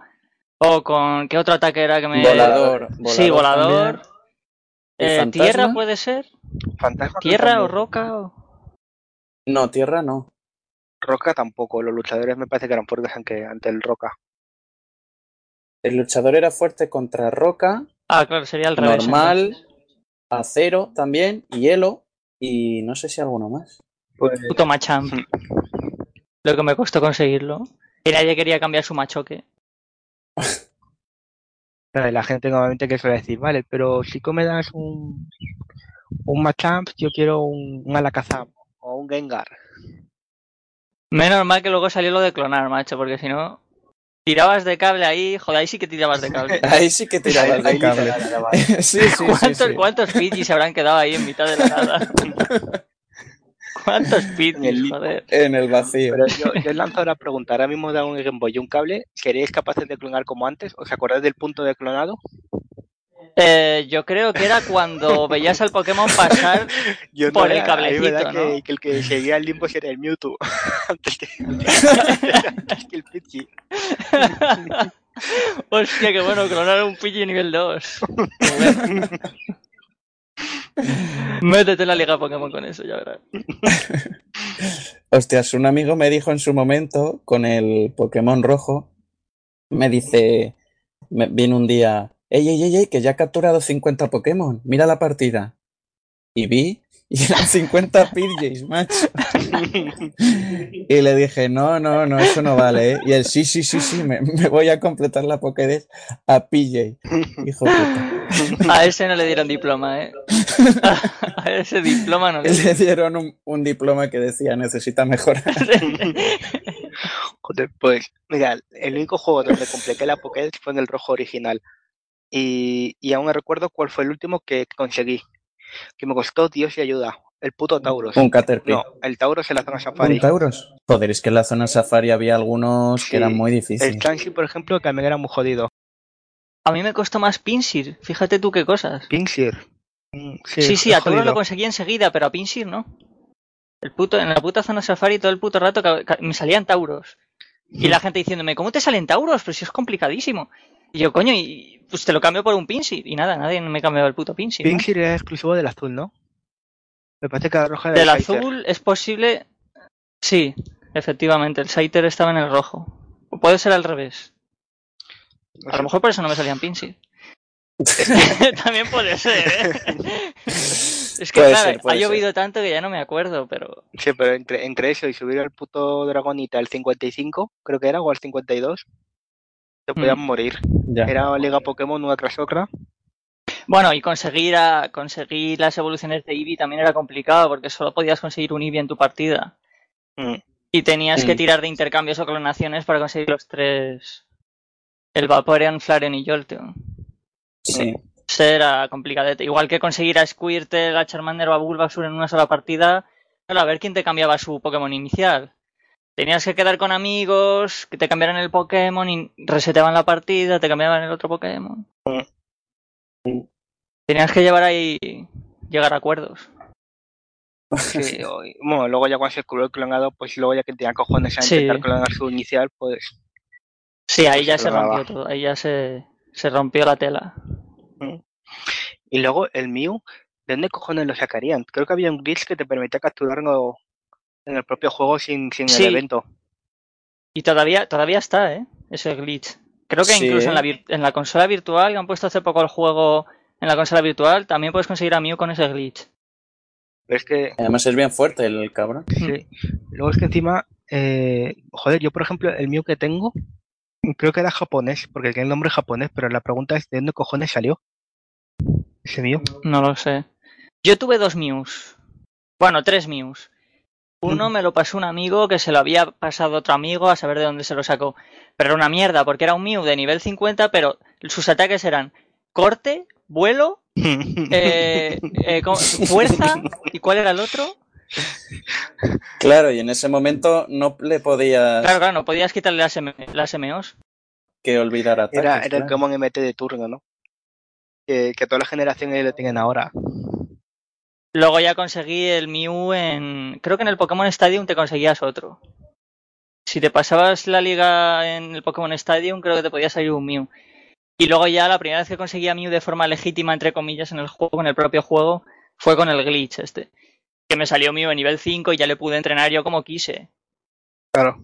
Speaker 3: o con qué otro ataque era que me
Speaker 1: Volador.
Speaker 3: sí, volador.
Speaker 1: también. ¿Y
Speaker 3: Eh, tierra puede ser,
Speaker 2: Fantasma
Speaker 3: tierra o roca o...
Speaker 1: No, tierra no.
Speaker 2: Roca tampoco. Los luchadores me parece que eran fuertes ante, ante el Roca.
Speaker 1: El luchador era fuerte contra roca,
Speaker 3: Ah, claro, sería al revés.
Speaker 1: normal. Acero también, hielo y no sé si alguno más.
Speaker 2: Pues
Speaker 3: Puto Machamp. <laughs> Lo que me costó conseguirlo. Y nadie quería cambiar su machoque.
Speaker 2: La gente normalmente que suele decir, vale, pero si tú me das un, un Machamp, yo quiero un, un Alakazam o un Gengar.
Speaker 3: Menos mal que luego salió lo de clonar, macho, porque si no, tirabas de cable ahí, joder, ahí sí que tirabas de cable. <laughs>
Speaker 1: ahí sí que tirabas de cable. <laughs> sí, sí,
Speaker 3: ¿Cuántos,
Speaker 1: sí,
Speaker 3: ¿Cuántos Pidgey se habrán quedado ahí en mitad de la nada? <laughs> ¿Cuántos Pidgey, joder?
Speaker 1: En el vacío.
Speaker 2: Pero yo, yo lanzo una pregunta. Ahora mismo da un Game Boy y un cable. ¿Seríais capaces de clonar como antes? ¿Os acordáis del punto de clonado?
Speaker 3: Eh, yo creo que era cuando <laughs> veías al Pokémon pasar
Speaker 2: yo
Speaker 3: por
Speaker 2: no,
Speaker 3: el cablecito, ¿no?
Speaker 2: que, que, el que seguía el limbo era el Mewtwo <laughs> antes que, antes que el Pidgey. <laughs>
Speaker 3: Hostia, qué bueno, clonar un Pidgey nivel 2. Métete en la liga Pokémon con eso, ya verás.
Speaker 1: Hostias, un amigo me dijo en su momento, con el Pokémon rojo, me dice, me, viene un día, ey, ey, ey, ey, que ya ha capturado 50 Pokémon, mira la partida. Y vi, <laughs> y eran 50 Pidgeys, macho. <laughs> y le dije, no, no, no, eso no vale, ¿eh? Y él, sí, sí, sí, sí, me, me voy a completar la Pokédex a PJ. Hijo puta.
Speaker 3: A ese no le dieron diploma, ¿eh? <laughs> A ese diploma no le
Speaker 1: Le dieron un, un diploma que decía, necesita mejorar.
Speaker 2: Joder, pues, mira, el único juego donde completé la Pokédex fue en el rojo original. Y, y aún me recuerdo cuál fue el último que conseguí. Que me costó Dios y ayuda. El puto Tauros.
Speaker 1: Un Caterpie.
Speaker 2: No, el Tauros en la zona Safari.
Speaker 1: ¿Un Tauros? Joder, es que en la zona Safari había algunos
Speaker 2: Sí,
Speaker 1: que eran muy
Speaker 2: El
Speaker 1: difíciles.
Speaker 2: Chansey, por ejemplo, también era muy jodido.
Speaker 3: A mí me costó más Pinsir, fíjate tú qué cosas.
Speaker 2: Pinsir. Mm,
Speaker 3: Sí, sí, a Tauros
Speaker 2: jodido.
Speaker 3: lo conseguí enseguida, pero a Pinsir no. El puto, en la puta zona Safari todo el puto rato me salían Tauros. Y la gente diciéndome, ¿cómo te salen Tauros? Pero si es complicadísimo. Y yo, coño, y pues te lo cambio por un Pinsir. Y nada, nadie me cambiaba el puto Pinsir. ¿no?
Speaker 2: Pinsir era exclusivo del azul, ¿no? Me parece que la roja era
Speaker 3: Del
Speaker 2: el
Speaker 3: azul es posible. Sí, efectivamente, el Scyther estaba en el rojo. O puede ser al revés.
Speaker 2: No
Speaker 3: A lo mejor por eso no me salían Pinsir. <laughs> <laughs> También puede ser, ¿eh? <laughs> Es que,
Speaker 1: Puede
Speaker 3: claro,
Speaker 1: ser,
Speaker 3: ha
Speaker 1: ser.
Speaker 3: llovido tanto que ya no me acuerdo, pero.
Speaker 2: Sí, pero entre, entre eso y subir al puto Dragonita al 55, creo que era, o al 52, te podían
Speaker 3: Mm.
Speaker 2: morir.
Speaker 1: Ya.
Speaker 2: Era Liga Pokémon una tras otra.
Speaker 3: Bueno, y conseguir, a, conseguir las evoluciones de Eevee también era complicado porque solo podías conseguir un Eevee en tu partida.
Speaker 2: Mm.
Speaker 3: Y tenías que tirar de intercambios o clonaciones para conseguir los tres. El Vaporeon, Flareon y Jolteon.
Speaker 1: Sí.
Speaker 3: Era complicadete. Igual que conseguir a Squirtle, a Charmander o a Bulbasaur en una sola partida. Claro, a ver quién te cambiaba su Pokémon inicial. Tenías que quedar con amigos, que te cambiaran el Pokémon y reseteaban la partida, te cambiaban el otro Pokémon. Tenías que llevar ahí. llegar a acuerdos. <laughs>
Speaker 2: Sí, o- bueno, luego ya cuando se curó el clonado, pues luego ya que tenía cojones a
Speaker 3: Sí.
Speaker 2: intentar clonar su inicial, pues
Speaker 3: Sí, ahí
Speaker 2: Pues
Speaker 3: ya
Speaker 2: se
Speaker 3: rompió todo. Ahí ya se, se rompió la tela.
Speaker 2: Y luego el Mew, ¿de dónde cojones lo sacarían? Creo que había un glitch que te permitía capturarlo en el propio juego sin, sin
Speaker 3: Sí.
Speaker 2: el evento.
Speaker 3: Y todavía, todavía está, ¿eh? Ese glitch. Creo que
Speaker 1: Sí,
Speaker 3: incluso en, la en la consola virtual, que han puesto hace poco el juego en la consola virtual, también puedes conseguir a Mew con ese glitch.
Speaker 2: Pero es que,
Speaker 1: Además es bien fuerte el cabrón. <laughs>
Speaker 2: sí. Luego es que encima, eh, joder, yo por ejemplo, el Mew que tengo, creo que era japonés, porque tiene el nombre japonés, pero la pregunta es, ¿de dónde cojones salió? Ese Mew.
Speaker 3: No lo sé. Yo tuve dos Mews. Bueno, tres Mews. Uno me lo pasó un amigo que se lo había pasado otro amigo a saber de dónde se lo sacó. Pero era una mierda, porque era un Mew de nivel 50, pero sus ataques eran corte, vuelo, <laughs> eh, eh, fuerza, ¿y cuál era el otro?
Speaker 1: Claro, y en ese momento no le podías
Speaker 3: Claro, claro, no podías quitarle las, M- las MOs.
Speaker 1: que olvidar ataques.
Speaker 2: Era, era el
Speaker 1: claro.
Speaker 2: Pokémon MT de turno, ¿no? Que, que todas las generaciones lo tienen ahora.
Speaker 3: Luego ya conseguí el Mew en... Creo que en el Pokémon Stadium te conseguías otro. Si te pasabas la liga en el Pokémon Stadium, creo que te podía salir un Mew. Y luego ya la primera vez que conseguí a Mew de forma legítima, entre comillas, en el juego, en el propio juego, fue con el glitch este. Que me salió Mew en nivel 5 y ya le pude entrenar yo como quise.
Speaker 2: Claro.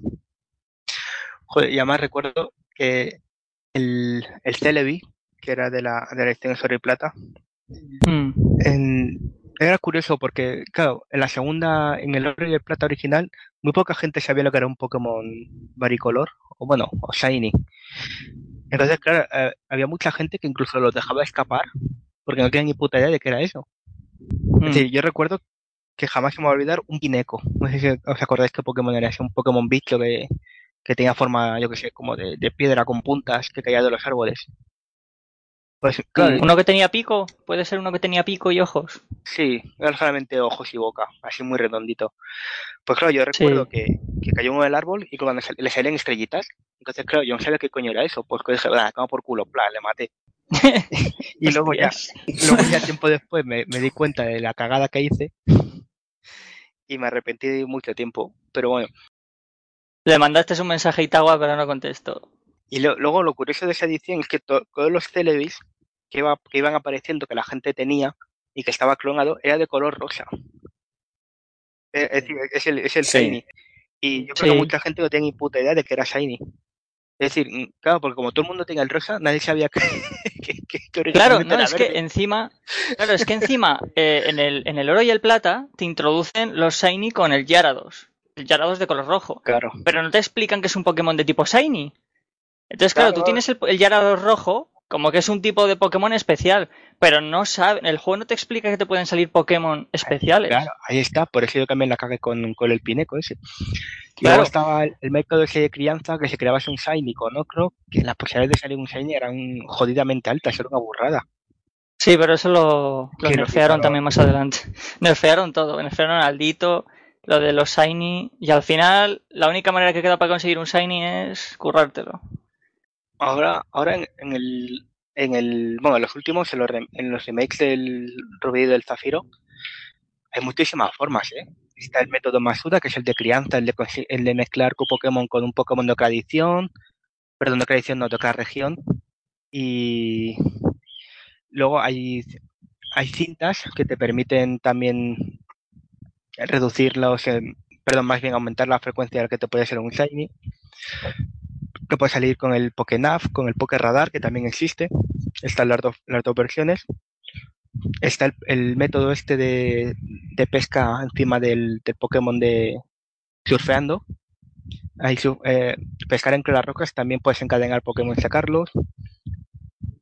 Speaker 2: Joder, y además recuerdo que el, el Celebi, que era de la, de la y Plata,
Speaker 3: Hmm.
Speaker 2: en- era curioso porque, claro, en la segunda, en el Oro y el Plata original, muy poca gente sabía lo que era un Pokémon varicolor, o bueno, o Shiny. Entonces, claro, eh, había mucha gente que incluso los dejaba escapar porque no tenía ni puta idea de qué era eso. Es
Speaker 3: Mm.
Speaker 2: decir, yo recuerdo que jamás se me va a olvidar un Pineco. No sé si os acordáis qué Pokémon era ese, un Pokémon bicho que, que tenía forma, yo que sé, como de, de piedra con puntas que caía de los árboles. Pues claro,
Speaker 3: Uno que tenía pico, puede ser uno que tenía pico y ojos.
Speaker 2: sí, era solamente ojos y boca, así muy redondito. Pues claro, yo recuerdo
Speaker 3: Sí.
Speaker 2: que, que cayó uno del árbol y cuando le salían estrellitas, entonces claro, yo no sabía qué coño era eso, pues que dije, "Ah, toma por culo, plan, le maté. <laughs> Y luego ya, luego ya tiempo después me, me di cuenta de la cagada que hice y me arrepentí de mucho tiempo. Pero bueno,
Speaker 3: Le mandaste un mensaje a Itawa, pero no contestó.
Speaker 2: y lo- luego lo curioso de esa edición es que to- todos los Celebis que, iba- que iban apareciendo, que la gente tenía y que estaba clonado, era de color rosa. Es, es decir, es el, es el
Speaker 1: Sí.
Speaker 2: Shiny. Y yo creo
Speaker 3: Sí.
Speaker 2: que mucha gente no tenía ni puta idea de que era Shiny. Es decir, mm, claro, porque como todo el mundo tenía el rosa, nadie sabía <laughs> que, que, que- que
Speaker 3: Claro, no, es que encima, claro, es que <laughs> encima eh, en, el, en el oro y el plata te introducen los Shiny con el Gyarados. El Gyarados de color rojo.
Speaker 2: Claro.
Speaker 3: Pero no te explican que es un Pokémon de tipo Shiny. Entonces, claro,
Speaker 2: Claro.
Speaker 3: tú tienes el, el Gyarados rojo como que es un tipo de Pokémon especial, pero no sabe, el juego no te explica que te pueden salir Pokémon especiales.
Speaker 2: Claro, ahí está, por eso yo también la cagué con, con el pineco ese.
Speaker 3: Claro.
Speaker 2: luego estaba el, el método ese de crianza que se creaba un shiny con ocro, que las posibilidades de salir un shiny eran jodidamente altas, era una burrada.
Speaker 3: Sí, pero eso lo, lo nerfearon
Speaker 2: quitaron.
Speaker 3: también más adelante. <laughs> nerfearon todo, nerfearon al Dito, lo de los Shiny, y al final la única manera que queda para conseguir un Shiny es currártelo.
Speaker 2: Ahora, ahora en, en el, en el, bueno, en los últimos, en los, rem- en los remakes del Rubí y del Zafiro, hay muchísimas formas, ¿eh? Está el método Masuda, que es el de crianza, el de, el de mezclar tu Pokémon con un Pokémon de otra edición, perdón, de otra edición, no, de otra región. Y luego hay, hay cintas que te permiten también reducir los, eh, perdón, más bien aumentar la frecuencia de la que te puede ser un Shiny. Que puede salir con el Pokénav, con el Pokéradar, que también existe. Están las dos, versiones. Está el, método este de, de pesca encima del, Pokémon de surfeando. Ahí eh, pescar entre las rocas también puedes encadenar Pokémon y sacarlos.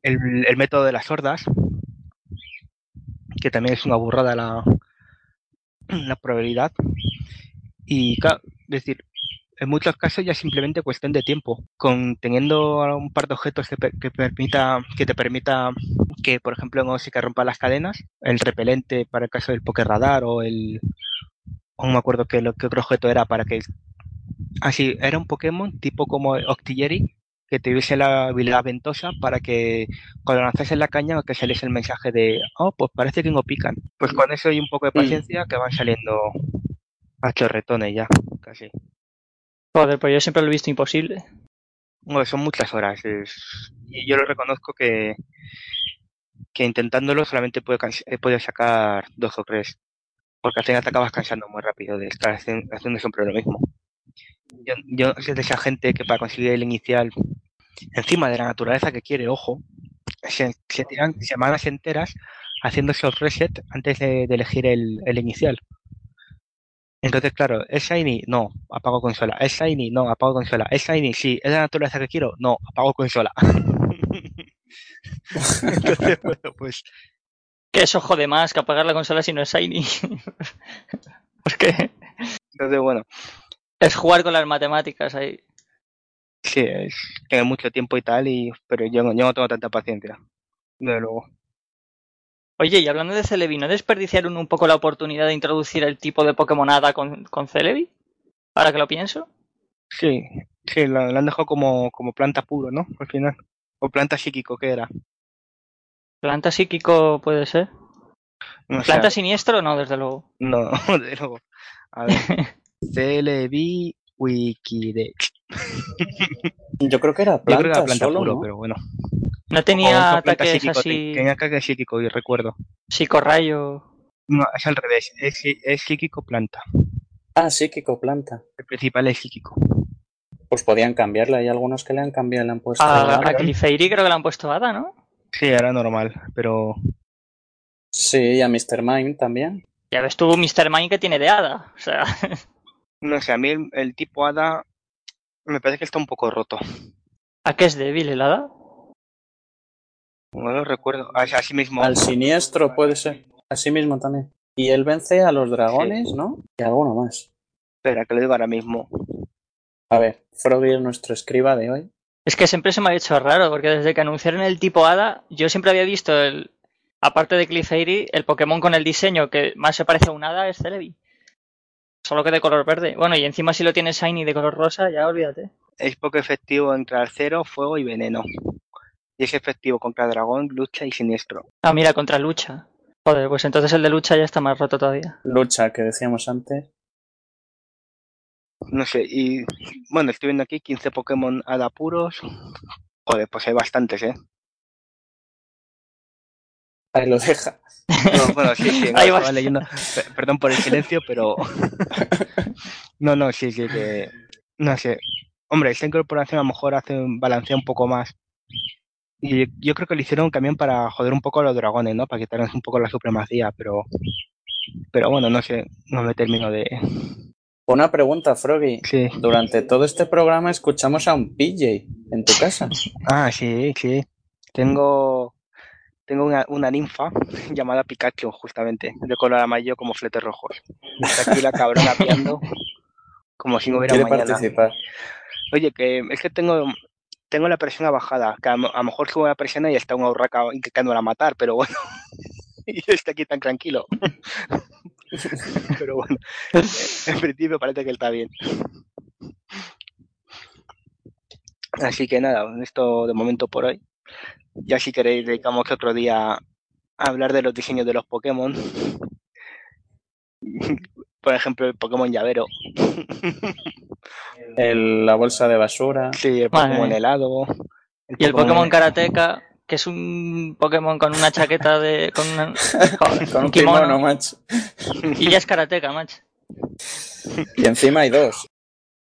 Speaker 2: El, el método de las hordas, que también es una burrada la, <clears throat> la probabilidad. Y claro, es decir, en muchos casos ya es simplemente cuestión de tiempo. Con teniendo un par de objetos que, per- que permita, que te permita que, por ejemplo, en Osi que rompa las cadenas, el repelente para el caso del Pokéradar o el o no me acuerdo qué, lo, qué otro objeto era para que así era un Pokémon tipo como Octillery que tuviese la habilidad ventosa para que cuando lanzase la caña que saliese el mensaje de oh pues parece que no pican pues con eso y un poco de
Speaker 1: Mm.
Speaker 2: paciencia que van saliendo a chorretones ya casi
Speaker 3: Joder, pues yo siempre lo he visto imposible.
Speaker 2: Bueno, son muchas horas. es- Y yo lo reconozco que, que intentándolo solamente puedo sacar dos o tres. Porque al final te acabas cansando muy rápido de estar haciendo siempre lo mismo. Yo, yo soy de esa gente que para conseguir el inicial, encima de la naturaleza que quiere, ojo, se, tiran semanas enteras haciendo esos reset antes de, elegir el, el inicial. Entonces, claro, ¿es Shiny? No, apago consola. ¿Es Shiny? No, apago consola. ¿Es Shiny? Sí. ¿Es la naturaleza que quiero? No, apago consola. <laughs> Entonces, bueno, pues
Speaker 3: Que eso jode más que apagar la consola si no es Shiny. <laughs> Porque
Speaker 2: entonces, bueno,
Speaker 3: es jugar con las matemáticas ahí.
Speaker 2: sí, es tener mucho tiempo y tal, y pero yo, no- yo no tengo tanta paciencia. Desde luego.
Speaker 3: Oye, y hablando de Celebi, ¿no desperdiciaron un poco la oportunidad de introducir el tipo de Pokémon Hada con, con Celebi? Ahora que lo pienso.
Speaker 2: Sí, sí, lo, lo han dejado como, como planta puro, ¿no? Al final. O planta psíquico, ¿qué era?
Speaker 3: Planta psíquico puede ser.
Speaker 2: No
Speaker 3: Planta siniestro, no, desde luego.
Speaker 2: No, <laughs> desde luego. A ver. <laughs> CLB Wikidex. <laughs>
Speaker 1: Yo creo que era
Speaker 2: Yo creo que
Speaker 1: planta,
Speaker 2: era planta
Speaker 1: solo,
Speaker 2: puro,
Speaker 1: ¿no?
Speaker 2: pero bueno.
Speaker 3: No tenía
Speaker 2: planta
Speaker 3: ataques
Speaker 2: psíquico,
Speaker 3: así.
Speaker 2: Tenía ataque psíquico, y recuerdo.
Speaker 3: Psicorrayo.
Speaker 2: No, es al revés. Es, es psíquico planta.
Speaker 1: Ah, psíquico, planta.
Speaker 2: El principal es psíquico.
Speaker 1: Pues podían cambiarla. Hay algunos que le han cambiado y le han puesto.
Speaker 3: A, a Clefairy creo que le han puesto Hada, ¿no?
Speaker 2: Sí, era normal, pero
Speaker 1: Sí, y a Mr. Mime también.
Speaker 3: Ya ves tú Mr. Mime que tiene de Hada. O sea, <laughs>
Speaker 2: no sé, a mí el, el tipo hada me parece que está un poco roto.
Speaker 3: ¿A qué es débil el hada?
Speaker 2: No lo recuerdo. Así mismo.
Speaker 1: Al siniestro puede ser. Así mismo también. Y él vence a los dragones, ¿no? Y alguno más.
Speaker 2: Espera, que lo digo ahora mismo.
Speaker 1: A ver, Froggy es nuestro escriba de hoy.
Speaker 3: Es que siempre se me ha hecho raro, porque desde que anunciaron el tipo hada, yo siempre había visto el. Aparte de Clefairy, el Pokémon con el diseño que más se parece a un hada es Celebi. Solo que de color verde. Bueno, y encima si lo tienes Shiny de color rosa, ya olvídate.
Speaker 2: Es poco efectivo entre acero, fuego y veneno. Y es efectivo contra dragón, lucha y siniestro.
Speaker 3: Ah, mira, contra lucha. Joder, pues entonces el de lucha ya está más roto todavía.
Speaker 1: Lucha, que decíamos antes.
Speaker 2: No sé, y bueno, estoy viendo aquí 15 Pokémon hada puros. Joder, pues hay bastantes, ¿eh?
Speaker 1: Ahí lo deja.
Speaker 2: No, bueno, sí, sí, no,
Speaker 3: Ahí vas.
Speaker 2: leyendo. Perdón por el silencio, pero. No, no, sí, sí, que. No sé. Hombre, esta incorporación a lo mejor hace un balancea un poco más. Y yo creo que lo hicieron también para joder un poco a los dragones, ¿no? Para quitarles un poco la supremacía, pero. Pero bueno, no sé, no me termino de.
Speaker 1: Una pregunta, Froggy.
Speaker 2: Sí.
Speaker 1: Durante todo este programa escuchamos a un PJ en tu casa.
Speaker 2: Ah, sí, sí. Tengo. Tengo una, una ninfa <laughs> llamada Pikachu, justamente, de color amarillo como fletes rojos. Está aquí la cabrona piando como si no hubiera
Speaker 1: Quiere
Speaker 2: mañana.
Speaker 1: participar.
Speaker 2: Oye, que es que tengo, tengo la presión bajada, que a, lo- a lo mejor subo la presión y está una urraca intentándola matar, pero bueno, <laughs> y estoy aquí tan tranquilo. <laughs> pero bueno, en principio parece que está bien. Así que nada, esto de momento por hoy. Ya si queréis dedicamos otro día a hablar de los diseños de los Pokémon. <laughs> Por ejemplo, el Pokémon llavero. <laughs>
Speaker 1: El- la bolsa de basura.
Speaker 2: Sí, el Pokémon helado.
Speaker 3: Y el Pokémon Karateka, que es un Pokémon con una chaqueta de. con, una- joder, <laughs>
Speaker 1: Con
Speaker 3: un
Speaker 1: un kimono,
Speaker 3: kimono.
Speaker 1: macho.
Speaker 3: Y ya es Karateka, macho.
Speaker 1: Y encima hay dos.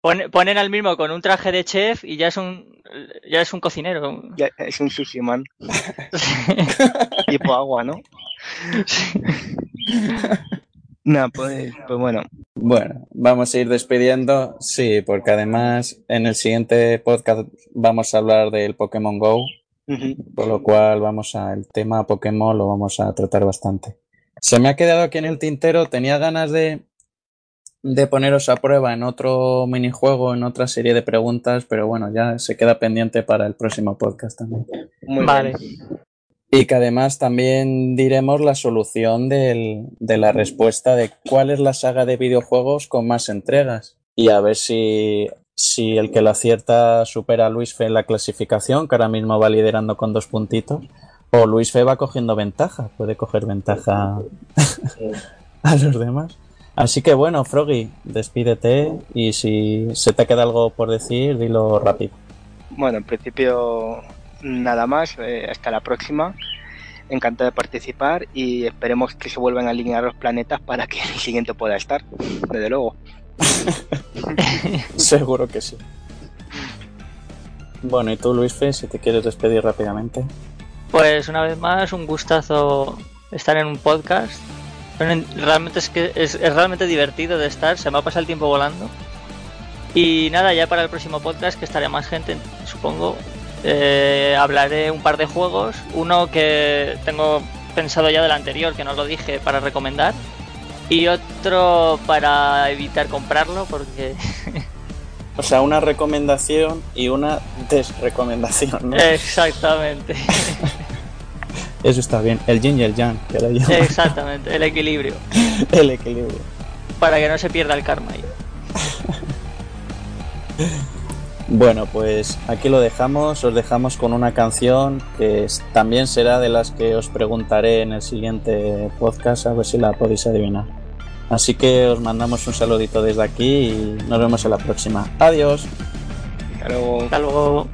Speaker 3: Pone- ponen al mismo con un traje de chef y ya es un. ya es un cocinero.
Speaker 2: Ya, es un sushi man, <laughs> tipo agua, ¿no? No, pues, pues bueno,
Speaker 1: Bueno, vamos a ir despidiendo. Sí, porque además en el siguiente podcast vamos a hablar del Pokémon Go, por lo cual vamos a el tema Pokémon lo vamos a tratar bastante. Se me ha quedado aquí en el tintero, tenía ganas de, de poneros a prueba en otro minijuego, en otra serie de preguntas, pero bueno, ya se queda pendiente para el próximo podcast también.
Speaker 2: muy
Speaker 3: Vale.
Speaker 2: bien.
Speaker 1: Y que además también diremos la solución del- de la respuesta de cuál es la saga de videojuegos con más entregas. Y a ver si, si el que la acierta supera a Luis Fe en la clasificación, que ahora mismo va liderando con dos puntitos, o Luis Fe va cogiendo ventaja, puede coger ventaja <laughs> a los demás. Así que bueno, Froggy, despídete y si se te queda algo por decir, dilo rápido.
Speaker 2: Bueno, en principio nada más, eh, hasta la próxima. Encantado de participar y esperemos que se vuelvan a alinear los planetas para que <laughs> el siguiente pueda estar, desde luego. <laughs>
Speaker 1: Seguro que sí. Bueno, y tú, Luis Fe, si te quieres despedir rápidamente.
Speaker 3: Pues una vez más, un gustazo estar en un podcast. Pero Realmente es que es, es realmente divertido de estar, se me ha pasado el tiempo volando. Y nada, ya para el próximo podcast, que estará más gente, supongo, eh, hablaré un par de juegos. Uno que tengo pensado ya del anterior, que no lo dije, para recomendar. Y otro para evitar comprarlo, porque <laughs>
Speaker 1: O sea, una recomendación y una desrecomendación, ¿no?
Speaker 3: exactamente, <laughs>
Speaker 1: Eso está bien. El yin y el yang, que llaman
Speaker 3: exactamente, el equilibrio, <laughs>
Speaker 1: el equilibrio.
Speaker 3: para que no se pierda el karma. ahí. <laughs>
Speaker 1: Bueno, pues aquí lo dejamos. Os dejamos con una canción que también será de las que os preguntaré en el siguiente podcast, a ver si la podéis adivinar. Así que os mandamos un saludito desde aquí y nos vemos en la próxima. Adiós.
Speaker 2: Hasta luego.
Speaker 3: Hasta luego.